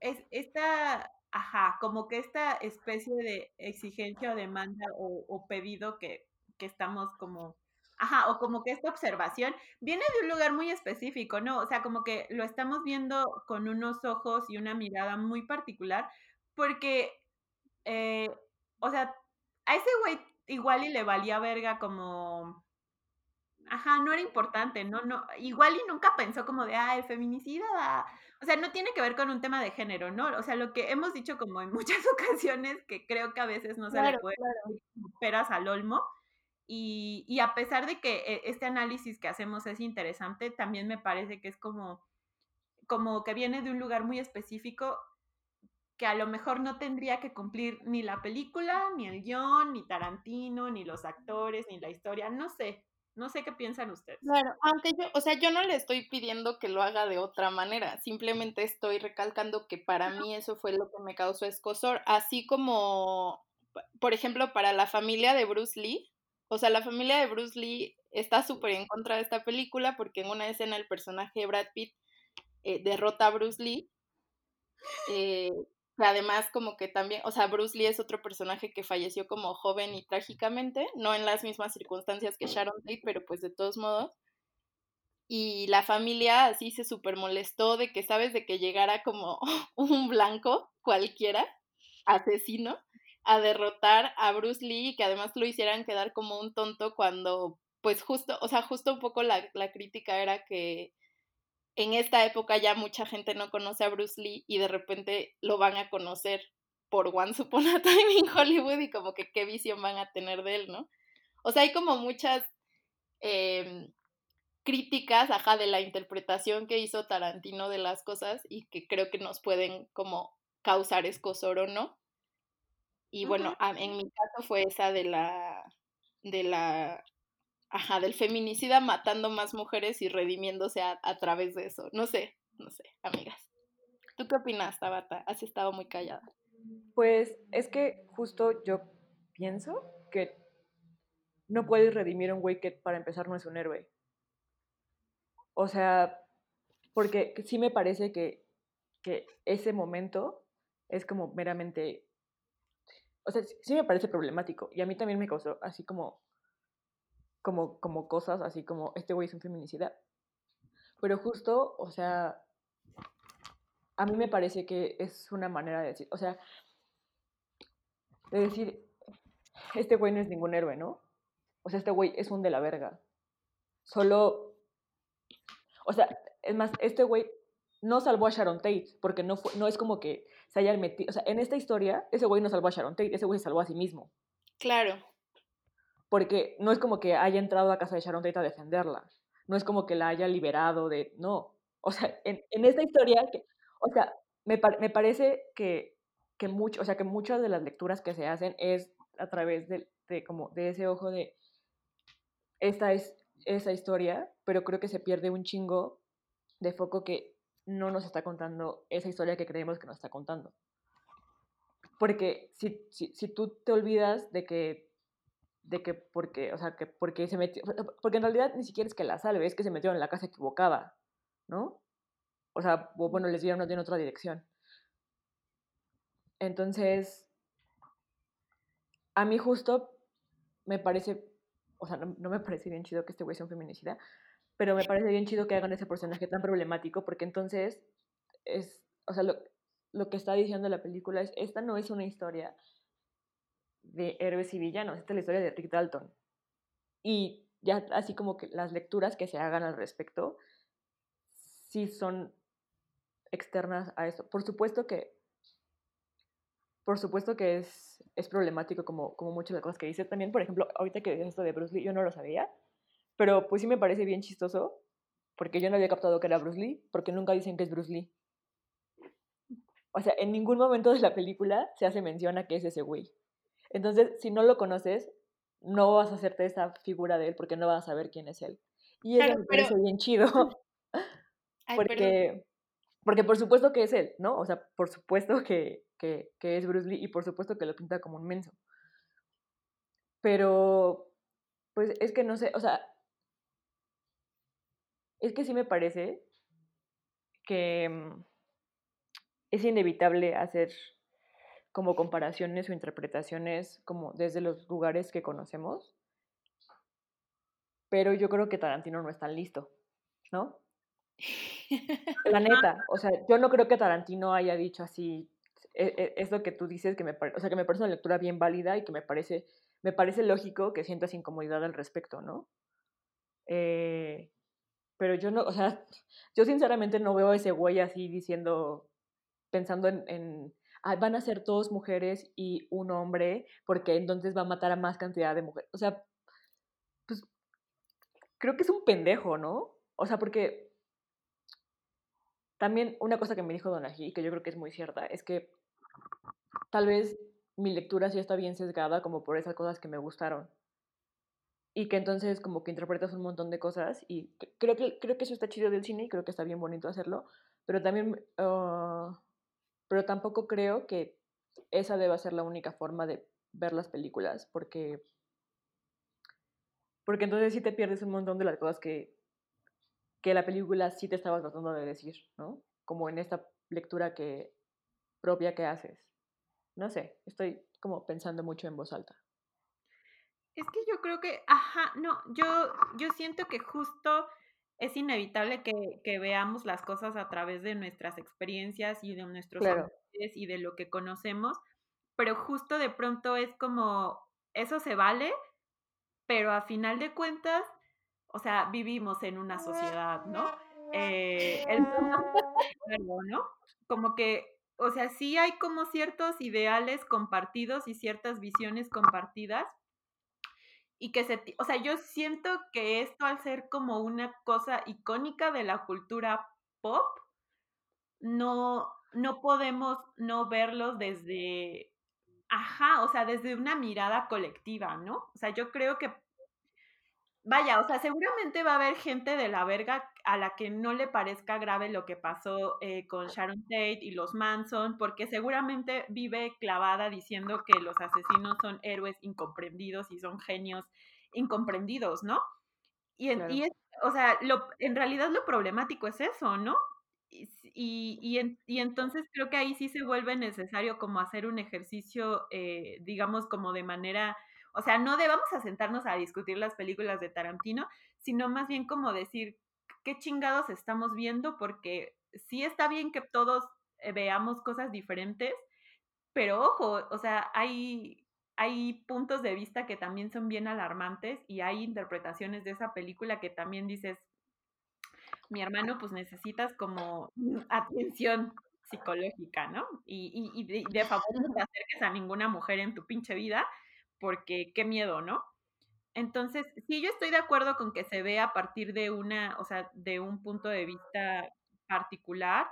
es esta, ajá, como que esta especie de exigencia o demanda o, pedido que, que estamos como, ajá, o como que esta observación viene de un lugar muy específico, ¿no? O sea, como que lo estamos viendo con unos ojos y una mirada muy particular, porque, eh, o sea, a ese güey igual y le valía verga como Ajá, no era importante, no, no, igual y nunca pensó como de, ah, el feminicida, o sea, no tiene que ver con un tema de género, ¿no? O sea, lo que hemos dicho como en muchas ocasiones, que creo que a veces no se le puede claro. peras al olmo, y, y, a pesar de que eh, este análisis que hacemos es interesante, también me parece que es como, como que viene de un lugar muy específico que a lo mejor no tendría que cumplir ni la película, ni el guion, ni Tarantino, ni los actores, ni la historia, no sé. No sé qué piensan ustedes. Claro, aunque yo, o sea, yo no le estoy pidiendo que lo haga de otra manera, simplemente estoy recalcando que para mí eso fue lo que me causó escosor, así como, por ejemplo, para la familia de Bruce Lee, o sea, la familia de Bruce Lee está súper en contra de esta película porque en una escena el personaje de Brad Pitt eh, derrota a Bruce Lee. Eh, además como que también, o sea, Bruce Lee es otro personaje que falleció como joven y trágicamente, no en las mismas circunstancias que Sharon Tate, pero pues de todos modos. Y la familia así se súper molestó de que, ¿sabes? De que llegara como un blanco cualquiera, asesino, a derrotar a Bruce Lee y que además lo hicieran quedar como un tonto cuando, pues justo, o sea, justo un poco la, la crítica era que en esta época ya mucha gente no conoce a Bruce Lee y de repente lo van a conocer por Once Upon a Time in Hollywood y como que qué visión van a tener de él, ¿no? O sea, hay como muchas em, críticas, ajá, de la interpretación que hizo Tarantino de las cosas y que creo que nos pueden como causar escosor o no. Y bueno, en mi caso fue esa de la de la ajá, del feminicida matando más mujeres y redimiéndose a, través de eso. No sé, no sé, amigas. ¿Tú qué opinas, Tabata? Has estado muy callada. Pues es que justo yo pienso que no puedes redimir a un güey que para empezar no es un héroe. O sea, porque sí me parece que, que ese momento es como meramente, o sea, sí me parece problemático y a mí también me causó así como, como, como cosas, así como, este güey es un feminicida. Pero justo, o sea, a mí me parece que es una manera de decir, o sea, de decir, este güey no es ningún héroe, ¿no? O sea, este güey es un de la verga. Solo, o sea, es más, este güey no salvó a Sharon Tate, porque no, fue, no es como que se haya metido, o sea, en esta historia, ese güey no salvó a Sharon Tate, ese güey salvó a sí mismo. Claro. Porque no es como que haya entrado a casa de Sharon Tate a defenderla, no es como que la haya liberado de, no, o sea, en, en esta historia, que, o sea, me, me parece que, que, mucho, o sea, que muchas de las lecturas que se hacen es a través de, de, como, de ese ojo de, esta es esa historia, pero creo que se pierde un chingo de foco que no nos está contando esa historia que creemos que nos está contando. Porque si, si, si tú te olvidas de que, de que porque, o sea, que porque se metió, porque en realidad ni siquiera es que la salve, es que se metió en la casa equivocada, ¿no? O sea, bueno, les dieron en otra dirección. Entonces, a mí justo me parece, o sea, no, no me parece bien chido que este güey sea un feminicida, pero me parece bien chido que hagan ese personaje tan problemático porque entonces es, o sea, lo, lo que está diciendo la película es, esta no es una historia de héroes y villanos, esta es la historia de Rick Dalton. Y ya así como que las lecturas que se hagan al respecto, sí son externas a eso. Por supuesto que, por supuesto que es, es problemático como, como muchas de las cosas que dice. También, por ejemplo, ahorita que dices esto de Bruce Lee, yo no lo sabía, pero pues sí me parece bien chistoso, porque yo no había captado que era Bruce Lee, porque nunca dicen que es Bruce Lee. O sea, en ningún momento de la película se hace mención a que es ese güey. Entonces, si no lo conoces, no vas a hacerte esa figura de él porque no vas a saber quién es él. Y eso me parece bien chido. Ay, porque, porque por supuesto que es él, ¿no? O sea, por supuesto que, que, que es Bruce Lee y por supuesto que lo pinta como un menso. Pero, pues es que no sé, o sea, es que sí me parece que mm, es inevitable hacer como comparaciones o interpretaciones como desde los lugares que conocemos, pero yo creo que Tarantino no es tan listo, ¿no? La neta, o sea, yo no creo que Tarantino haya dicho así, e, e, es, lo que tú dices, que me, o sea, que me parece una lectura bien válida y que me parece, me parece lógico que sientas incomodidad al respecto, ¿no? Eh, pero yo no, o sea, yo sinceramente no veo a ese güey así diciendo, pensando en, en van a ser todos mujeres y un hombre, porque entonces va a matar a más cantidad de mujeres. O sea, pues creo que es un pendejo, ¿no? O sea, porque también una cosa que me dijo Donají, que yo creo que es muy cierta, es que tal vez mi lectura sí está bien sesgada como por esas cosas que me gustaron y que entonces como que interpretas un montón de cosas y creo que, creo que eso está chido del cine y creo que está bien bonito hacerlo, pero también, ah, pero tampoco creo que esa deba ser la única forma de ver las películas, porque, porque entonces sí te pierdes un montón de las cosas que, que la película sí te estaba tratando de decir, ¿no? Como en esta lectura que propia que haces. No sé, estoy como pensando mucho en voz alta. Es que yo creo que, ajá, no, yo, yo siento que justo es inevitable que, que veamos las cosas a través de nuestras experiencias y de nuestros Claro. y de lo que conocemos, pero justo de pronto es como, eso se vale, pero a final de cuentas, o sea, vivimos en una sociedad, ¿no? Eh, el ¿no? Como que, o sea, sí hay como ciertos ideales compartidos y ciertas visiones compartidas, y que se, o sea, yo siento que esto al ser como una cosa icónica de la cultura pop, no, no podemos no verlos desde, ajá, o sea, desde una mirada colectiva, ¿no? O sea, yo creo que, vaya, o sea, seguramente va a haber gente de la verga a la que no le parezca grave lo que pasó eh, con Sharon Tate y los Manson, porque seguramente vive clavada diciendo que los asesinos son héroes incomprendidos y son genios incomprendidos, ¿no? Y, en, Claro. y es, o sea, lo, en realidad lo problemático es eso, ¿no? y, y, y, entonces creo que ahí sí se vuelve necesario como hacer un ejercicio, eh, digamos, como de manera, o sea, no debamos a sentarnos a discutir las películas de Tarantino, sino más bien como decir, ¿qué chingados estamos viendo? Porque sí está bien que todos eh, veamos cosas diferentes, pero ojo, o sea, hay, hay puntos de vista que también son bien alarmantes y hay interpretaciones de esa película que también dices, mi hermano, pues necesitas como atención psicológica, ¿no? Y, y, y de, favor no te acerques a ninguna mujer en tu pinche vida, porque qué miedo, ¿no? Entonces, sí, yo estoy de acuerdo con que se vea a partir de una, o sea, de un punto de vista particular,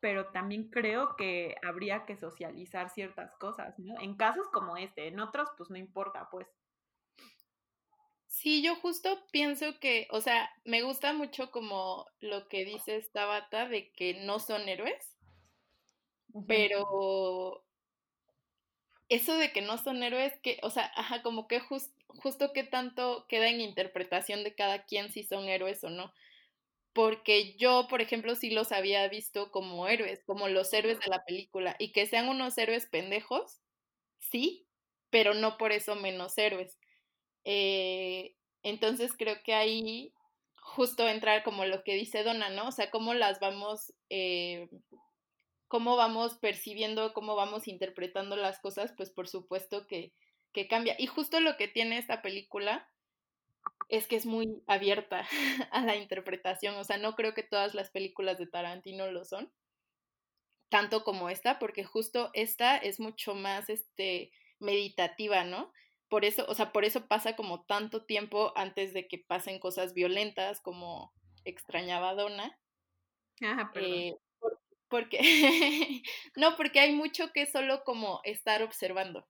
pero también creo que habría que socializar ciertas cosas, ¿no? En casos como este, en otros, pues no importa, pues. Sí, yo justo pienso que, o sea, me gusta mucho como lo que dice esta bata de que no son héroes, pero eso de que no son héroes, que, o sea, ajá, como que justo que tanto queda en interpretación de cada quien si son héroes o no. Porque yo, por ejemplo, sí los había visto como héroes, como los héroes de la película, y que sean unos héroes pendejos, sí, pero no por eso menos héroes. Eh, entonces creo que ahí justo entrar como lo que dice Donna, ¿no? O sea, cómo las vamos, eh, cómo vamos percibiendo, cómo vamos interpretando las cosas, pues por supuesto que, que cambia. Y justo lo que tiene esta película es que es muy abierta a la interpretación. O sea, no creo que todas las películas de Tarantino lo son, tanto como esta, porque justo esta es mucho más este, meditativa, ¿no? por eso, o sea, por eso pasa como tanto tiempo antes de que pasen cosas violentas como extrañaba a Donna. Ajá, perdón. Eh, porque, no, porque hay mucho que solo como estar observando,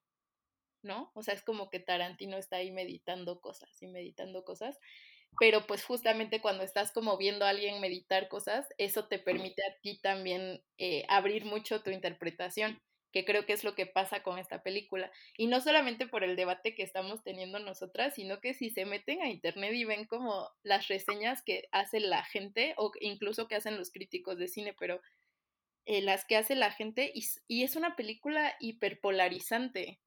¿no? O sea, es como que Tarantino está ahí meditando cosas y meditando cosas, pero pues justamente cuando estás como viendo a alguien meditar cosas, eso te permite a ti también eh, abrir mucho tu interpretación que creo que es lo que pasa con esta película. Y no solamente por el debate que estamos teniendo nosotras, sino que si se meten a internet y ven como las reseñas que hace la gente, o incluso que hacen los críticos de cine, pero eh, las que hace la gente, y, es una película hiperpolarizante.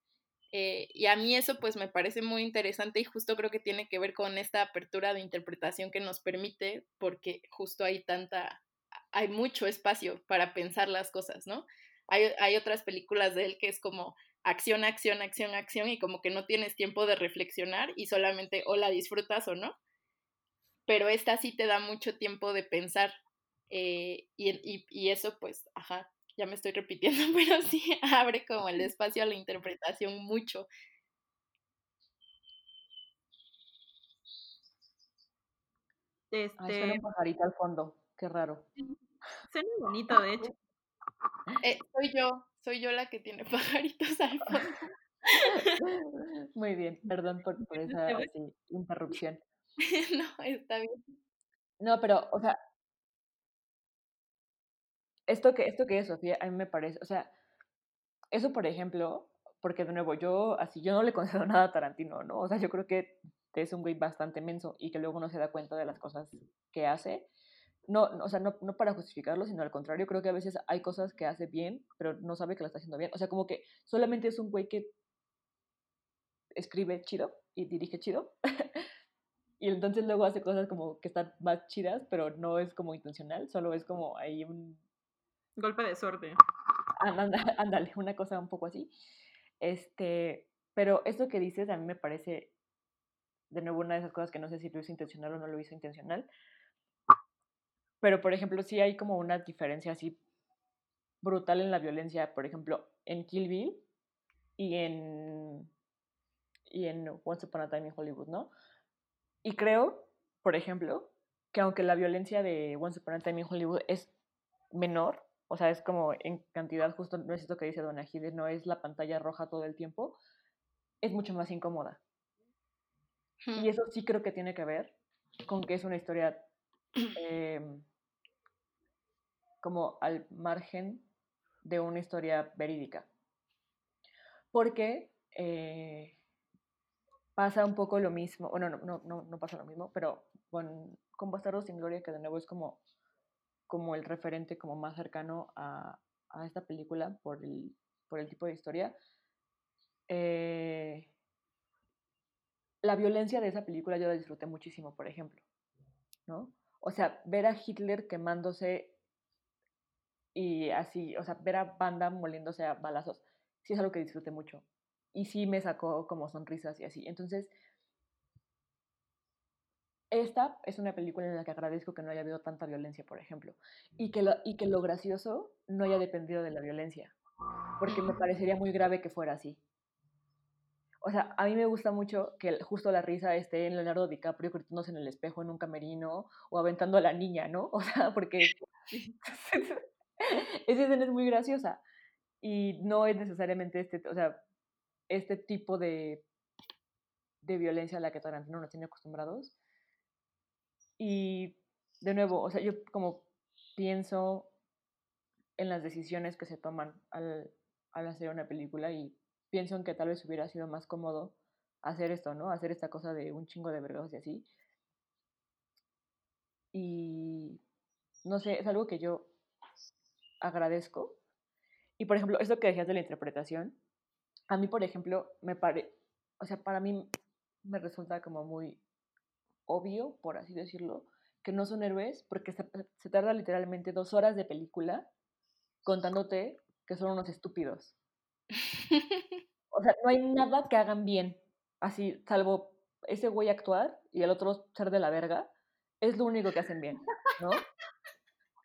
Eh, y a mí eso pues me parece muy interesante y justo creo que tiene que ver con esta apertura de interpretación que nos permite, porque justo hay tanta, hay mucho espacio para pensar las cosas, ¿no? Hay, otras películas de él que es como acción, acción, acción, acción y como que no tienes tiempo de reflexionar y solamente o la disfrutas o no. Pero esta sí te da mucho tiempo de pensar eh, y, y, eso pues, ajá, ya me estoy repitiendo, pero sí abre como el espacio a la interpretación mucho. Este... suena un pajarito al fondo, qué raro. Suena bonito, de hecho. Eh, soy yo, soy yo la que tiene pajaritos al fondo. Muy bien, perdón por, esa interrupción. no, está bien. No, pero, o sea, esto que, esto que es, Sofía, a mí me parece, o sea, eso, por ejemplo, porque de nuevo, yo así, yo no le concedo nada a Tarantino, ¿no? O sea, yo creo que es un güey bastante menso y que luego no se da cuenta de las cosas que hace no, o sea, no, no, para justificarlo, sino al contrario, creo que a veces hay cosas que hace bien, pero no sabe que lo está haciendo bien. O sea, como que solamente es un güey que escribe chido y dirige chido. y entonces luego hace cosas como que están más chidas, pero no es como intencional, solo es como ahí un... Golpe de suerte. Ándale, una cosa un poco así. Este, pero eso que dices a mí me parece, de nuevo, una de esas cosas que no sé si lo hizo intencional o no lo hizo intencional, pero, por ejemplo, sí hay como una diferencia así brutal en la violencia, por ejemplo, en Kill Bill y en, y en Once Upon a Time in Hollywood, ¿no? Y creo, por ejemplo, que aunque la violencia de Once Upon a Time in Hollywood es menor, o sea, es como en cantidad, justo no es esto que dice Dona Gide, no es la pantalla roja todo el tiempo, es mucho más incómoda. Y eso sí creo que tiene que ver con que es una historia eh, como al margen de una historia verídica. Porque eh, pasa un poco lo mismo, bueno, no, no, no, no pasa lo mismo, pero con, con Bastardos sin Gloria, que de nuevo es como, como el referente como más cercano a, a esta película por el, por el tipo de historia. Eh, la violencia de esa película yo la disfruté muchísimo, por ejemplo, ¿no? O sea, ver a Hitler quemándose y así, o sea, ver a Banda moliéndose a balazos, sí es algo que disfruté mucho. Y sí me sacó como sonrisas y así. Entonces, esta es una película en la que agradezco que no haya habido tanta violencia, por ejemplo, y que lo, y que lo gracioso no haya dependido de la violencia, porque me parecería muy grave que fuera así. O sea, a mí me gusta mucho que justo la risa esté en Leonardo DiCaprio gritándose en el espejo en un camerino o aventando a la niña, ¿no? O sea, porque esa escena es muy graciosa y no es necesariamente este, o sea, este tipo de, de violencia a la que Tarantino nos tiene acostumbrados. Y de nuevo, o sea, yo como pienso en las decisiones que se toman al, al hacer una película y pienso en que tal vez hubiera sido más cómodo hacer esto, ¿no? Hacer esta cosa de un chingo de vergados y así. Y no sé, es algo que yo agradezco. Y por ejemplo, esto que decías de la interpretación, a mí, por ejemplo, me pare, o sea, para mí me resulta como muy obvio, por así decirlo, que no son héroes porque se, se tarda literalmente dos horas de película contándote que son unos estúpidos. O sea, no hay nada que hagan bien, así, salvo ese güey actuar y el otro ser de la verga, es lo único que hacen bien, ¿no?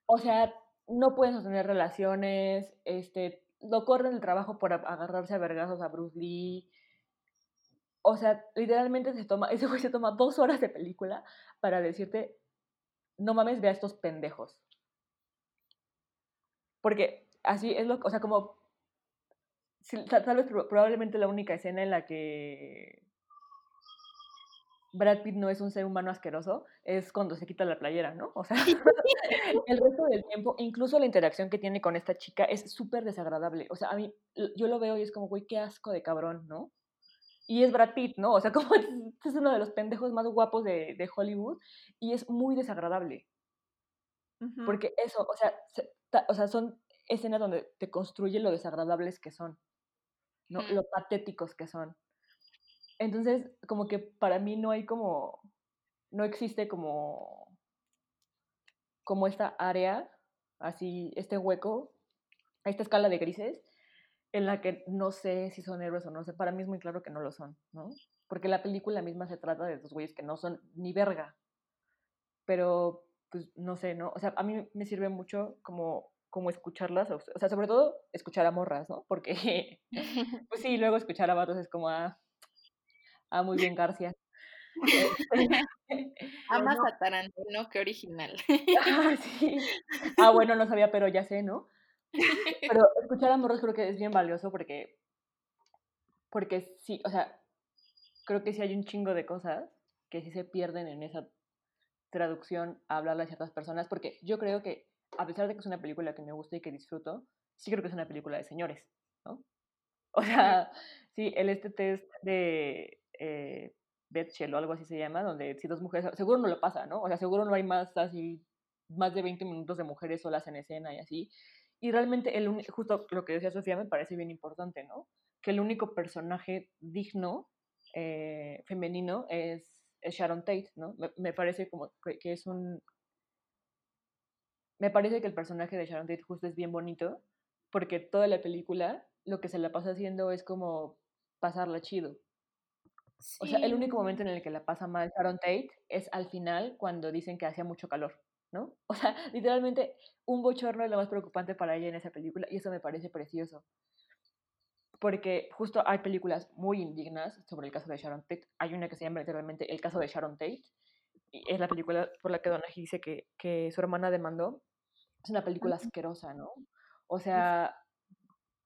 O sea, no pueden sostener relaciones, este, lo corren el trabajo por agarrarse a vergazos a Bruce Lee. O sea, literalmente se toma, ese güey se toma dos horas de película para decirte, no mames, ve a estos pendejos. Porque así es lo, o sea, como tal vez probablemente la única escena en la que Brad Pitt no es un ser humano asqueroso es cuando se quita la playera, ¿no? O sea, el resto del tiempo, incluso la interacción que tiene con esta chica es súper desagradable. O sea, a mí, yo lo veo y es como, güey, qué asco de cabrón, ¿no? Y es Brad Pitt, ¿no? O sea, como es, uno de los pendejos más guapos de, de Hollywood y es muy desagradable. Porque eso, o sea, o sea, son escenas donde te construye lo desagradables que son. ¿no? Lo patéticos que son. Entonces, como que para mí no hay como, no existe como, como esta área, así, este hueco, esta escala de grises, en la que no sé si son héroes o no sé, para mí es muy claro que no lo son, ¿no? Porque la película misma se trata de dos güeyes que no son ni verga, pero pues no sé, ¿no? O sea, a mí me sirve mucho como como escucharlas, o sea, sobre todo escuchar a morras, ¿no? Porque, pues sí, luego escuchar a vatos es como, ah, ah muy bien, García. Amas a Tarantino, qué original. Ah, sí. Ah, bueno, no sabía, pero ya sé, ¿no? Pero escuchar a morras creo que es bien valioso porque, porque sí, o sea, creo que sí hay un chingo de cosas que sí se pierden en esa traducción a hablarle a ciertas personas, porque yo creo que a pesar de que es una película que me gusta y que disfruto, sí creo que es una película de señores, ¿no? O sea, sí, el este test de eh, Betchel o algo así se llama, donde si dos mujeres, seguro no lo pasa, ¿no? O sea, seguro no hay más así, más de 20 minutos de mujeres solas en escena y así. Y realmente, el justo lo que decía Sofía me parece bien importante, ¿no? Que el único personaje digno eh, femenino es, Sharon Tate, ¿no? Me, parece como que, es un, me parece que el personaje de Sharon Tate justo es bien bonito, porque toda la película lo que se la pasa haciendo es como pasarla chido. O sea, el único momento en el que la pasa mal Sharon Tate es al final cuando dicen que hacía mucho calor, ¿no? O sea, literalmente un bochorno es lo más preocupante para ella en esa película y eso me parece precioso. Porque justo hay películas muy indignas sobre el caso de Sharon Tate. Hay una que se llama literalmente El caso de Sharon Tate, es la película por la que Donaghy dice que, que su hermana demandó. Es una película asquerosa, ¿no? O sea,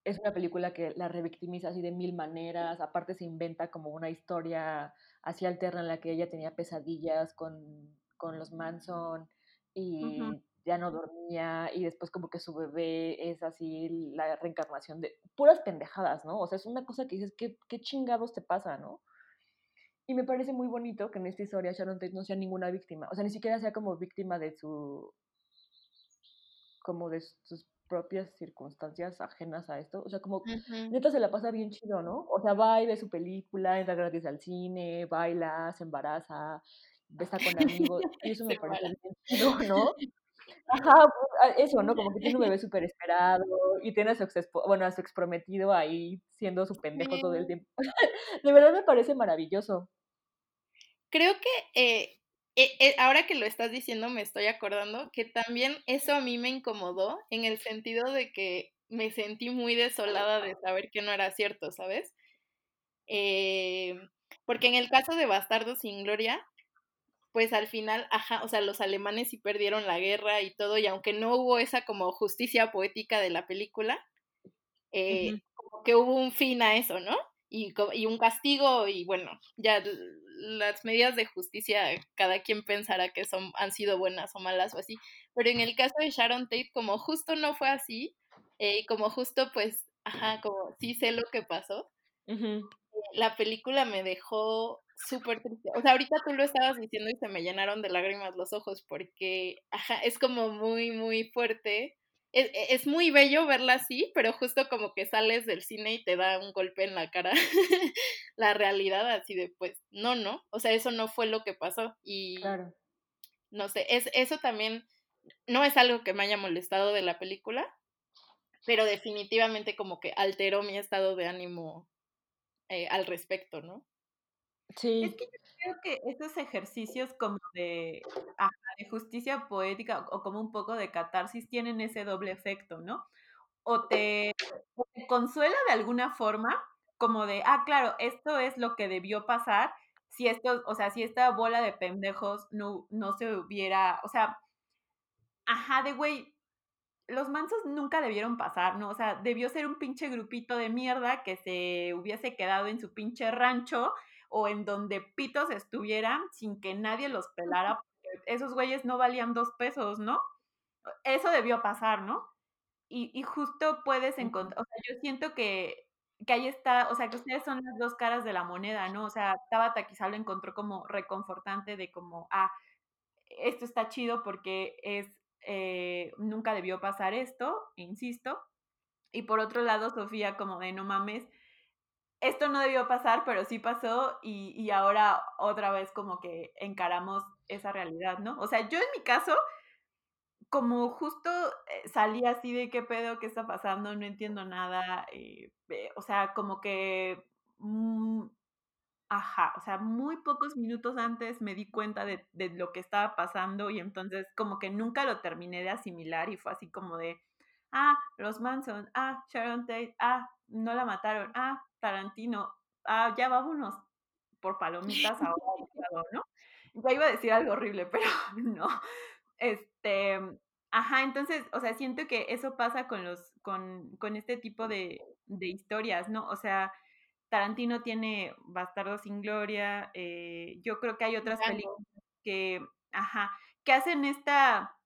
es una película que la revictimiza así de mil maneras, aparte se inventa como una historia así alterna en la que ella tenía pesadillas con, con los Manson y ya no dormía y después como que su bebé es así la reencarnación de puras pendejadas, ¿no? O sea, es una cosa que dices, ¿qué, qué chingados te pasa, ¿no? Y me parece muy bonito que en esta historia Sharon Tate no sea ninguna víctima. O sea, ni siquiera sea como víctima de su. como de sus propias circunstancias ajenas a esto. O sea, como neta se la pasa bien chido, ¿no? O sea, va y ve su película, entra gratis al cine, baila, se embaraza, besa con amigos. Y eso me parece chido, ¿no? Ajá, pues, eso, ¿no? Como que tiene un bebé súper esperado y tiene a su, ex bueno, a su ex prometido ahí siendo su pendejo todo el tiempo. De verdad me parece maravilloso. Creo que eh, eh, eh, ahora que lo estás diciendo me estoy acordando que también eso a mí me incomodó en el sentido de que me sentí muy desolada de saber que no era cierto, ¿sabes? porque en el caso de Bastardo sin Gloria, pues al final, ajá, o sea, los alemanes sí perdieron la guerra y todo, y aunque no hubo esa como justicia poética de la película, eh, como que hubo un fin a eso, ¿no? Y, y, un castigo, y bueno, ya las medidas de justicia, cada quien pensará que son, han sido buenas o malas o así, pero en el caso de Sharon Tate, como justo no fue así, eh, como justo pues, ajá, como sí sé lo que pasó, la película me dejó súper triste. O sea, ahorita tú lo estabas diciendo y se me llenaron de lágrimas los ojos porque, ajá, es como muy, muy fuerte. Es, e, es, muy bello verla así, pero justo como que sales del cine y te da un golpe en la cara la realidad así de, pues, no, no, o sea, eso no fue lo que pasó y claro. no sé, es, eso también no es algo que me haya molestado de la película, pero definitivamente como que alteró mi estado de ánimo eh, al respecto, ¿no? Sí. Es que yo creo que esos ejercicios como de, de justicia poética o como un poco de catarsis tienen ese doble efecto, ¿no? O te, consuela de alguna forma, como de, ah, claro, esto es lo que debió pasar, si esto, o sea, si esta bola de pendejos no, no se hubiera, o sea, ajá, de güey, los mansos nunca debieron pasar, ¿no? O sea, debió ser un pinche grupito de mierda que se hubiese quedado en su pinche rancho o en donde pitos estuvieran sin que nadie los pelara. Esos güeyes no valían dos pesos, ¿no? Eso debió pasar, ¿no? Y, y justo puedes encontrar, o sea, yo siento que, que ahí está, o sea, que ustedes son las dos caras de la moneda, ¿no? O sea, Tabata quizá lo encontró como reconfortante de como, ah, esto está chido porque es, eh, nunca debió pasar esto, insisto. Y por otro lado, Sofía como de, no mames, esto no debió pasar, pero sí pasó y, y, ahora otra vez como que encaramos esa realidad, ¿no? O sea, yo en mi caso, como justo eh, salí así de qué pedo, qué está pasando, no entiendo nada, eh, o sea, como que, mm, ajá, o sea, muy pocos minutos antes me di cuenta de, de lo que estaba pasando y entonces como que nunca lo terminé de asimilar y fue así como de, ah, los Manson, ah, Sharon Tate, ah, no la mataron, ah, Tarantino, ah, ya vámonos por palomitas ahora, ¿no? Ya iba a decir algo horrible, pero no. Este, ajá, entonces, o sea, siento que eso pasa con los, con, con este tipo de, de historias, ¿no? O sea, Tarantino tiene Bastardo sin Gloria, eh, yo creo que hay otras películas que, ajá, que hacen esta,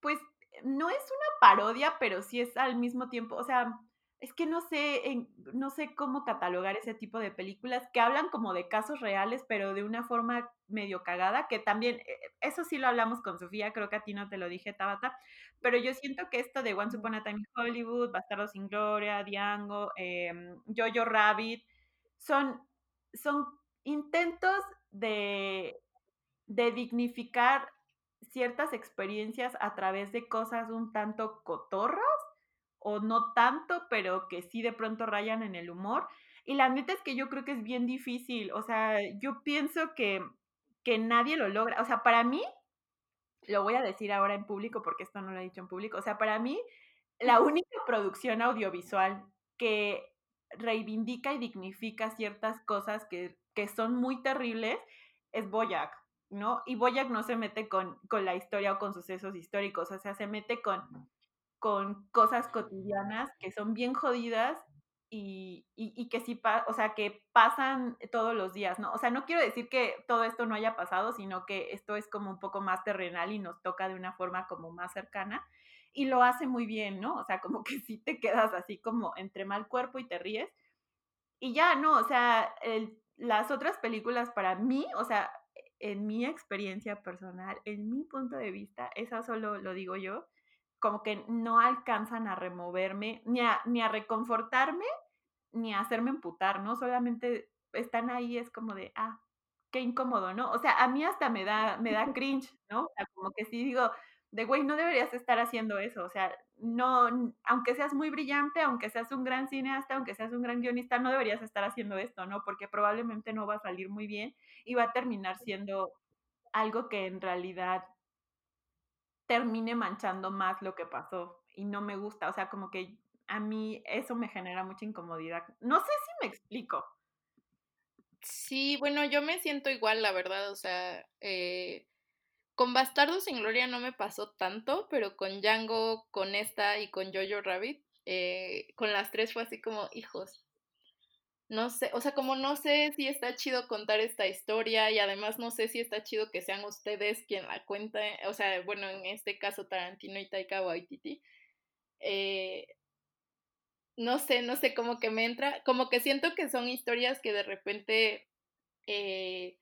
pues, no es una parodia, pero sí es al mismo tiempo, o sea, es que no sé, no sé cómo catalogar ese tipo de películas que hablan como de casos reales, pero de una forma medio cagada, que también, eh, eso sí lo hablamos con Sofía, creo que a ti no te lo dije, Tabata, pero yo siento que esto de Once Upon a Time in Hollywood, Bastardo sin Gloria, Diango, eh, Jojo Rabbit, son, son intentos de, de dignificar ciertas experiencias a través de cosas un tanto cotorras o no tanto, pero que sí de pronto rayan en el humor. Y la neta es que yo creo que es bien difícil, o sea, yo pienso que, que nadie lo logra, o sea, para mí, lo voy a decir ahora en público porque esto no lo he dicho en público, o sea, para mí, la única producción audiovisual que reivindica y dignifica ciertas cosas que, que son muy terribles es Boyac, ¿no? Y Boyac no se mete con, con la historia o con sucesos históricos, o sea, se mete con con cosas cotidianas que son bien jodidas y, y, que sí, o sea, que pasan todos los días, ¿no? O sea, no quiero decir que todo esto no haya pasado, sino que esto es como un poco más terrenal y nos toca de una forma como más cercana y lo hace muy bien, ¿no? O sea, como que sí te quedas así como entre mal cuerpo y te ríes. Y ya, ¿no? O sea, las otras películas para mí, o sea, en mi experiencia personal, en mi punto de vista, esa solo lo digo yo, como que no alcanzan a removerme, ni a, ni a reconfortarme, ni a hacerme emputar, ¿no? Solamente están ahí, es como de, ah, qué incómodo, ¿no? O sea, a mí hasta me da, me da cringe, ¿no? O sea, como que sí digo, de güey, no deberías estar haciendo eso, o sea, no, aunque seas muy brillante, aunque seas un gran cineasta, aunque seas un gran guionista, no deberías estar haciendo esto, ¿no? Porque probablemente no va a salir muy bien y va a terminar siendo algo que en realidad termine manchando más lo que pasó y no me gusta, o sea, como que a mí eso me genera mucha incomodidad. No sé si me explico. Sí, bueno, yo me siento igual, la verdad, o sea, eh, con Bastardo sin Gloria no me pasó tanto, pero con Django, con esta y con Jojo Rabbit, eh, con las tres fue así como, hijos, no sé, o sea, como no sé si está chido contar esta historia y además no sé si está chido que sean ustedes quien la cuente, o sea, bueno, en este caso Tarantino y Taika Waititi. Eh, no sé, no sé, como que me entra, como que siento que son historias que de repente eh,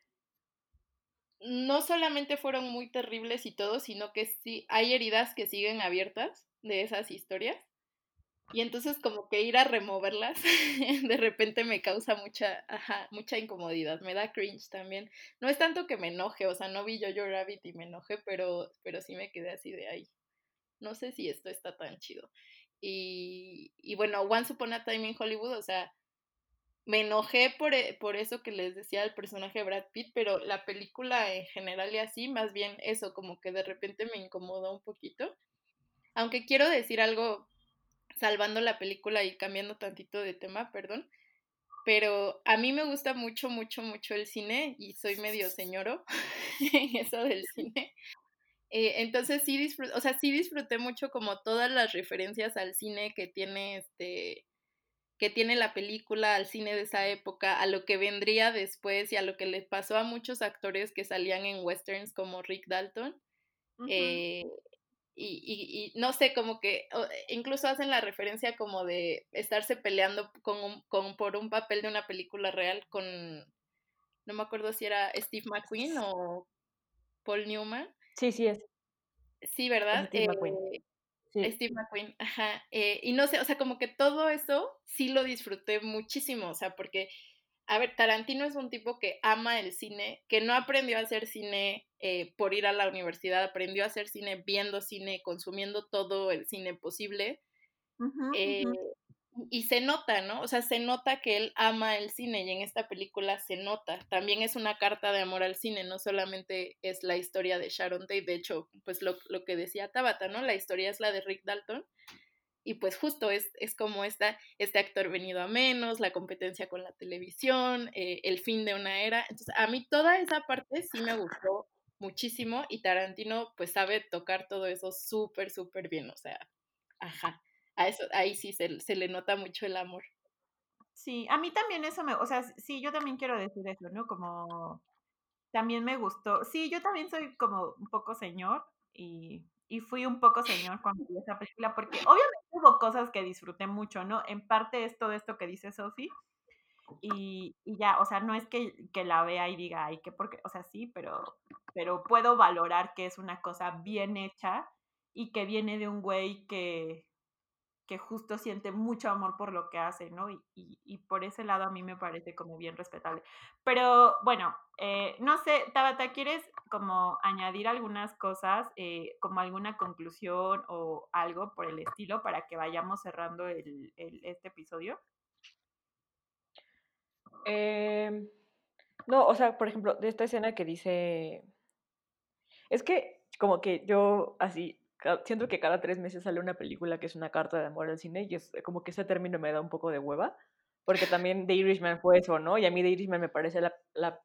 no solamente fueron muy terribles y todo, sino que sí hay heridas que siguen abiertas de esas historias. Y entonces como que ir a removerlas de repente me causa mucha, mucha incomodidad, me da cringe también. No es tanto que me enoje, o sea, no vi yo yo Rabbit y me enoje, pero, pero sí me quedé así de ahí. No sé si esto está tan chido. Y, y bueno, Once Upon a Time in Hollywood, o sea, me enojé por, e, por eso que les decía el personaje de Brad Pitt, pero la película en general y así, más bien eso, como que de repente me incomodó un poquito. Aunque quiero decir algo, salvando la película y cambiando tantito de tema, perdón, pero a mí me gusta mucho, mucho, mucho el cine y soy medio señoro en eso del cine. Eh, entonces sí disfruté, o sea, sí disfruté mucho como todas las referencias al cine que tiene este que tiene la película, al cine de esa época, a lo que vendría después y a lo que les pasó a muchos actores que salían en westerns como Rick Dalton. Eh, y, y, no sé, como que incluso hacen la referencia como de estarse peleando con, con por un papel de una película real con, no me acuerdo si era Steve McQueen o Paul Newman. Sí, sí es. Sí, ¿verdad? Steve McQueen. Eh, Steve McQueen, ajá. Eh, y no sé, o sea, como que todo eso sí lo disfruté muchísimo, o sea, porque, a ver, Tarantino es un tipo que ama el cine, que no aprendió a hacer cine eh, por ir a la universidad, aprendió a hacer cine viendo cine, consumiendo todo el cine posible. eh, y se nota, ¿no? O sea, se nota que él ama el cine y en esta película se nota. También es una carta de amor al cine, no solamente es la historia de Sharon Tate, de hecho, pues lo, lo que decía Tabata, ¿no? La historia es la de Rick Dalton y pues justo es, es como esta, este actor venido a menos, la competencia con la televisión, eh, el fin de una era. Entonces, a mí toda esa parte sí me gustó muchísimo y Tarantino pues sabe tocar todo eso súper, súper bien, o sea, ajá a eso, ahí sí se, se, le nota mucho el amor. Sí, a mí también eso me, o sea, sí, yo también quiero decir eso, ¿no? Como también me gustó. Sí, yo también soy como un poco señor y, y fui un poco señor cuando vi esa película porque obviamente hubo cosas que disfruté mucho, ¿no? En parte es todo esto que dice Sophie y, y, ya, o sea, no es que, que, la vea y diga, ay, que porque, o sea, sí, pero, pero puedo valorar que es una cosa bien hecha y que viene de un güey que, que justo siente mucho amor por lo que hace, ¿no? Y, por ese lado a mí me parece como bien respetable. Pero bueno, eh, no sé, Tabata, ¿quieres como añadir algunas cosas, eh, como alguna conclusión o algo por el estilo para que vayamos cerrando el, este episodio? Eh, no, o sea, por ejemplo, de esta escena que dice... Es que como que yo así siento que cada tres meses sale una película que es una carta de amor al cine y es como que ese término me da un poco de hueva, porque también The Irishman fue eso, ¿no? Y a mí The Irishman me parece la, la,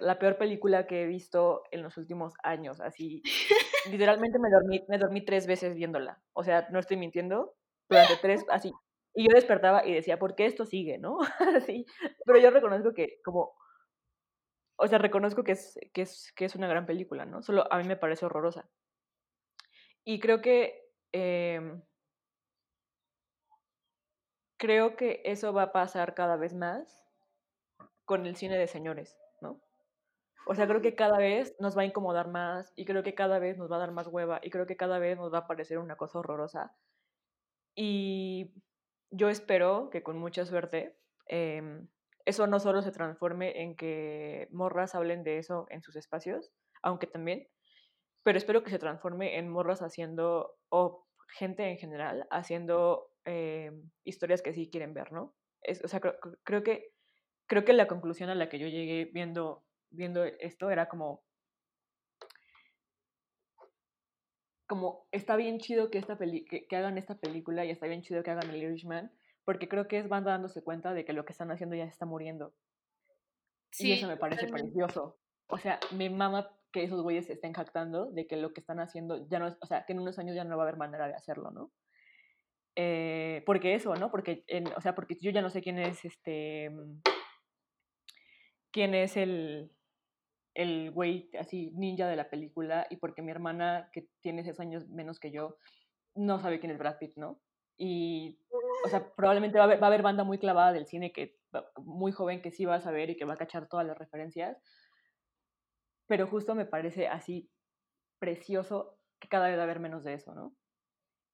la peor película que he visto en los últimos años, así, literalmente me dormí, me dormí tres veces viéndola, o sea, no estoy mintiendo, durante tres, así, y yo despertaba y decía, ¿por qué esto sigue, no? así, pero yo reconozco que como... O sea, reconozco que es, que, es, que es una gran película, ¿no? Solo a mí me parece horrorosa. Y creo que, eh, creo que eso va a pasar cada vez más con el cine de señores, ¿no? O sea, creo que cada vez nos va a incomodar más y creo que cada vez nos va a dar más hueva y creo que cada vez nos va a parecer una cosa horrorosa. Y yo espero que con mucha suerte em, eso no solo se transforme en que morras hablen de eso en sus espacios, aunque también, pero espero que se transforme en morras haciendo, o gente en general, haciendo em, historias que sí quieren ver, ¿no? Es, o sea, creo, que, creo que la conclusión a la que yo llegué viendo, viendo esto era como, como está bien chido que, esta peli que, hagan esta película y está bien chido que hagan el Irishman, porque creo que es van dándose cuenta de que lo que están haciendo ya se está muriendo. Sí, y eso me parece precioso. O sea, me mama que esos güeyes se estén jactando de que lo que están haciendo ya no o sea, que en unos años ya no va a haber manera de hacerlo, ¿no? Eh, porque eso, ¿no? Porque, o sea, porque yo ya no sé quién es este, mm, quién es el, el güey así ninja de la película y porque mi hermana, que tiene seis años menos que yo, no sabe quién es Brad Pitt, ¿no? Y, o sea, probablemente va a, haber, va a haber banda muy clavada del cine que muy joven que sí va a saber y que va a cachar todas las referencias, pero justo me parece así precioso que cada vez va a haber menos de eso, ¿no?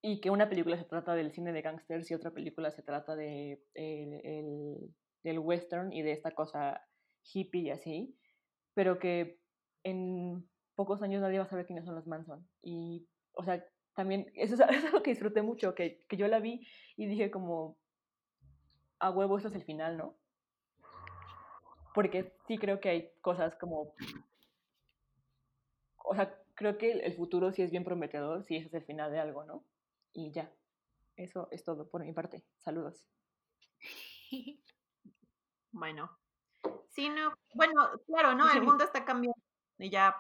Y que una película se trata del cine de gangsters y otra película se trata de el, del western y de esta cosa hippie y así, pero que en pocos años nadie va a saber quiénes son los Manson. Y, o sea, también, eso es, algo que disfruté mucho, que, que yo la vi y dije como, a huevo, eso es el final, ¿no? Porque sí creo que hay cosas como, o sea, creo que el futuro sí es bien prometedor, si ese es el final de algo, ¿no? Y ya, eso es todo por mi parte. Saludos. Bueno, Sí, no, bueno, claro, ¿no? El mundo está cambiando y ya,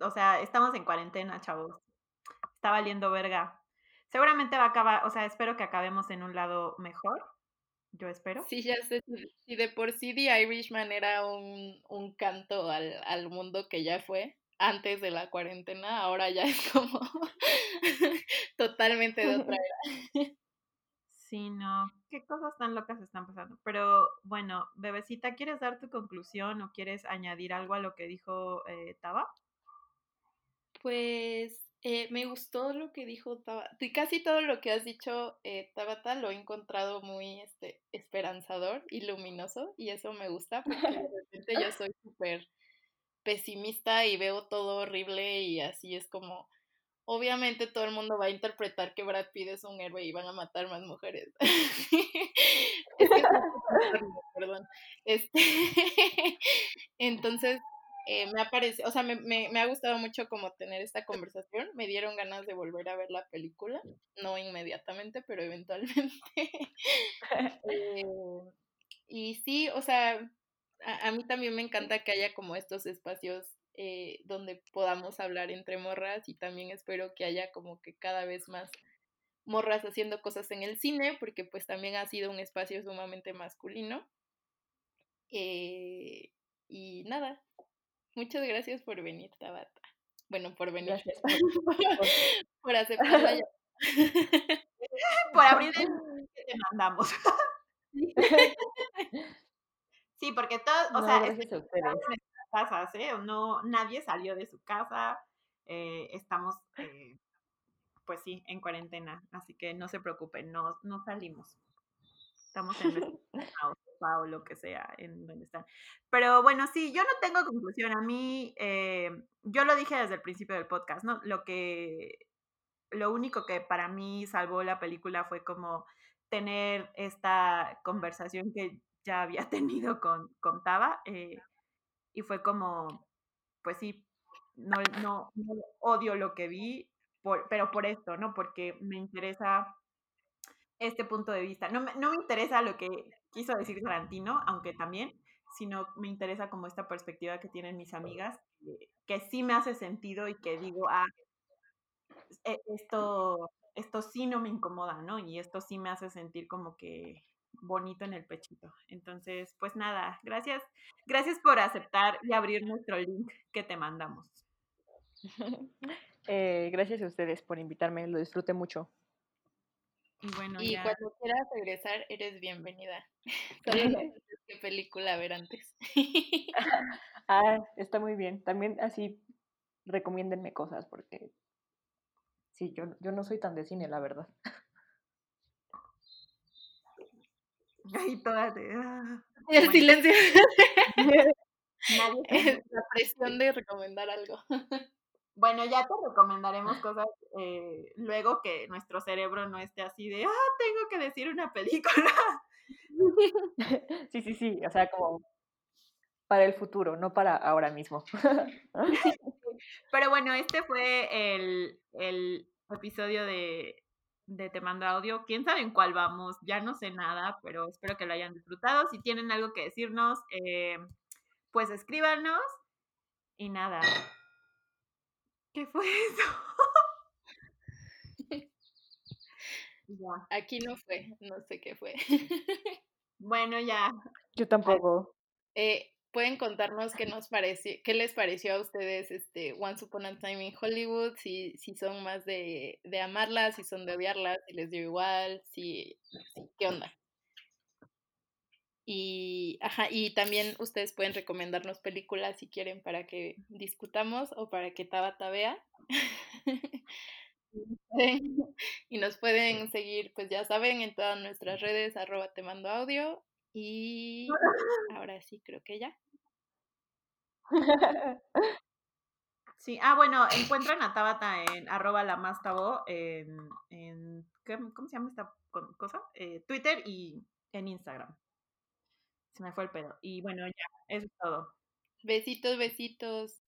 o sea, estamos en cuarentena, chavos. Está valiendo verga. Seguramente va a acabar, o sea, espero que acabemos en un lado mejor. Yo espero. Sí, ya sé. Si de por sí The Irishman era un, un canto al, al mundo que ya fue antes de la cuarentena, ahora ya es como totalmente de otra era. Sí, no. Qué cosas tan locas están pasando. Pero bueno, bebecita, ¿quieres dar tu conclusión o quieres añadir algo a lo que dijo eh, Taba? Pues eh, me gustó lo que dijo Taba. Y casi todo lo que has dicho, eh, Tabata, lo he encontrado muy este, esperanzador y luminoso. Y eso me gusta porque de repente yo soy súper pesimista y veo todo horrible y así es como obviamente todo el mundo va a interpretar que Brad Pitt es un héroe y van a matar más mujeres. perdón. Este, entonces, eh, me aparece, o sea, me, me, ha gustado mucho como tener esta conversación. Me dieron ganas de volver a ver la película, no inmediatamente, pero eventualmente. Eh, y sí, o sea, a, a mí también me encanta que haya como estos espacios eh, donde podamos hablar entre morras y también espero que haya como que cada vez más morras haciendo cosas en el cine, porque pues también ha sido un espacio sumamente masculino. Eh, y nada, muchas gracias por venir, Tabata. Bueno, por venir. Gracias. por aceptar por abrir el que te mandamos. Sí, porque todo, o sea, casas, ¿eh? No, nadie salió de su casa, eh, estamos, eh, pues sí, en cuarentena, así que no se preocupen, no, no salimos. Estamos en nuestra o lo que sea, en donde están. Pero bueno, sí, yo no tengo conclusión. A mí, eh, yo lo dije desde el principio del podcast, ¿no? Lo que, lo único que para mí salvó la película fue como tener esta conversación que ya había tenido con, con Taba. Eh, y fue como, pues sí, no, no, odio lo que vi, por, pero por esto, ¿no? Porque me interesa este punto de vista. No, no me interesa lo que quiso decir Tarantino, aunque también, sino me interesa como esta perspectiva que tienen mis amigas, que, que sí me hace sentido y que digo, ah, e, esto, esto sí no me incomoda, ¿no? Y esto sí me hace sentir como que bonito en el pechito. Entonces, pues nada, gracias, gracias por aceptar y abrir nuestro link que te mandamos. Eh, gracias a ustedes por invitarme, lo disfruté mucho. Y bueno, y cuando quieras regresar, eres bienvenida. qué película ver antes. Ah, está muy bien. También así recomiéndenme cosas porque sí, yo, yo no soy tan de cine, la verdad. Ahí todas de... ah. El Bueno. silencio. Nadie la presión de recomendar algo. Bueno, ya te recomendaremos cosas eh, luego que nuestro cerebro no esté así de, ah, tengo que decir una película. Sí, sí, sí, o sea, como para el futuro, no para ahora mismo. Pero bueno, este fue el, el episodio de, de Te Mando Audio. ¿Quién sabe en cuál vamos? Ya no sé nada, pero espero que lo hayan disfrutado. Si tienen algo que decirnos, eh, pues escríbanos. Y nada. ¿Qué fue eso? ya. Aquí no fue, no sé qué fue. Bueno, ya. Yo tampoco. Eh, Pueden contarnos qué nos pareció, qué les pareció a ustedes este Once Upon a Time in Hollywood, si, si son más de, de amarla, si son de odiarla, si les dio igual, si, si- qué onda. Y, ajá, y también ustedes pueden recomendarnos películas si quieren para que discutamos o para que Tabata vea. Y nos pueden seguir, pues ya saben, en todas nuestras redes, arroba te mando audio. Y ahora sí, creo que ya. Sí, ah, bueno, encuentran a Tabata en arroba la más tabo en, en ¿qué- ¿cómo se llama esta co- cosa? Eh, Twitter y en Instagram. Se me fue el pedo. Y bueno, ya, eso es todo. Besitos, besitos.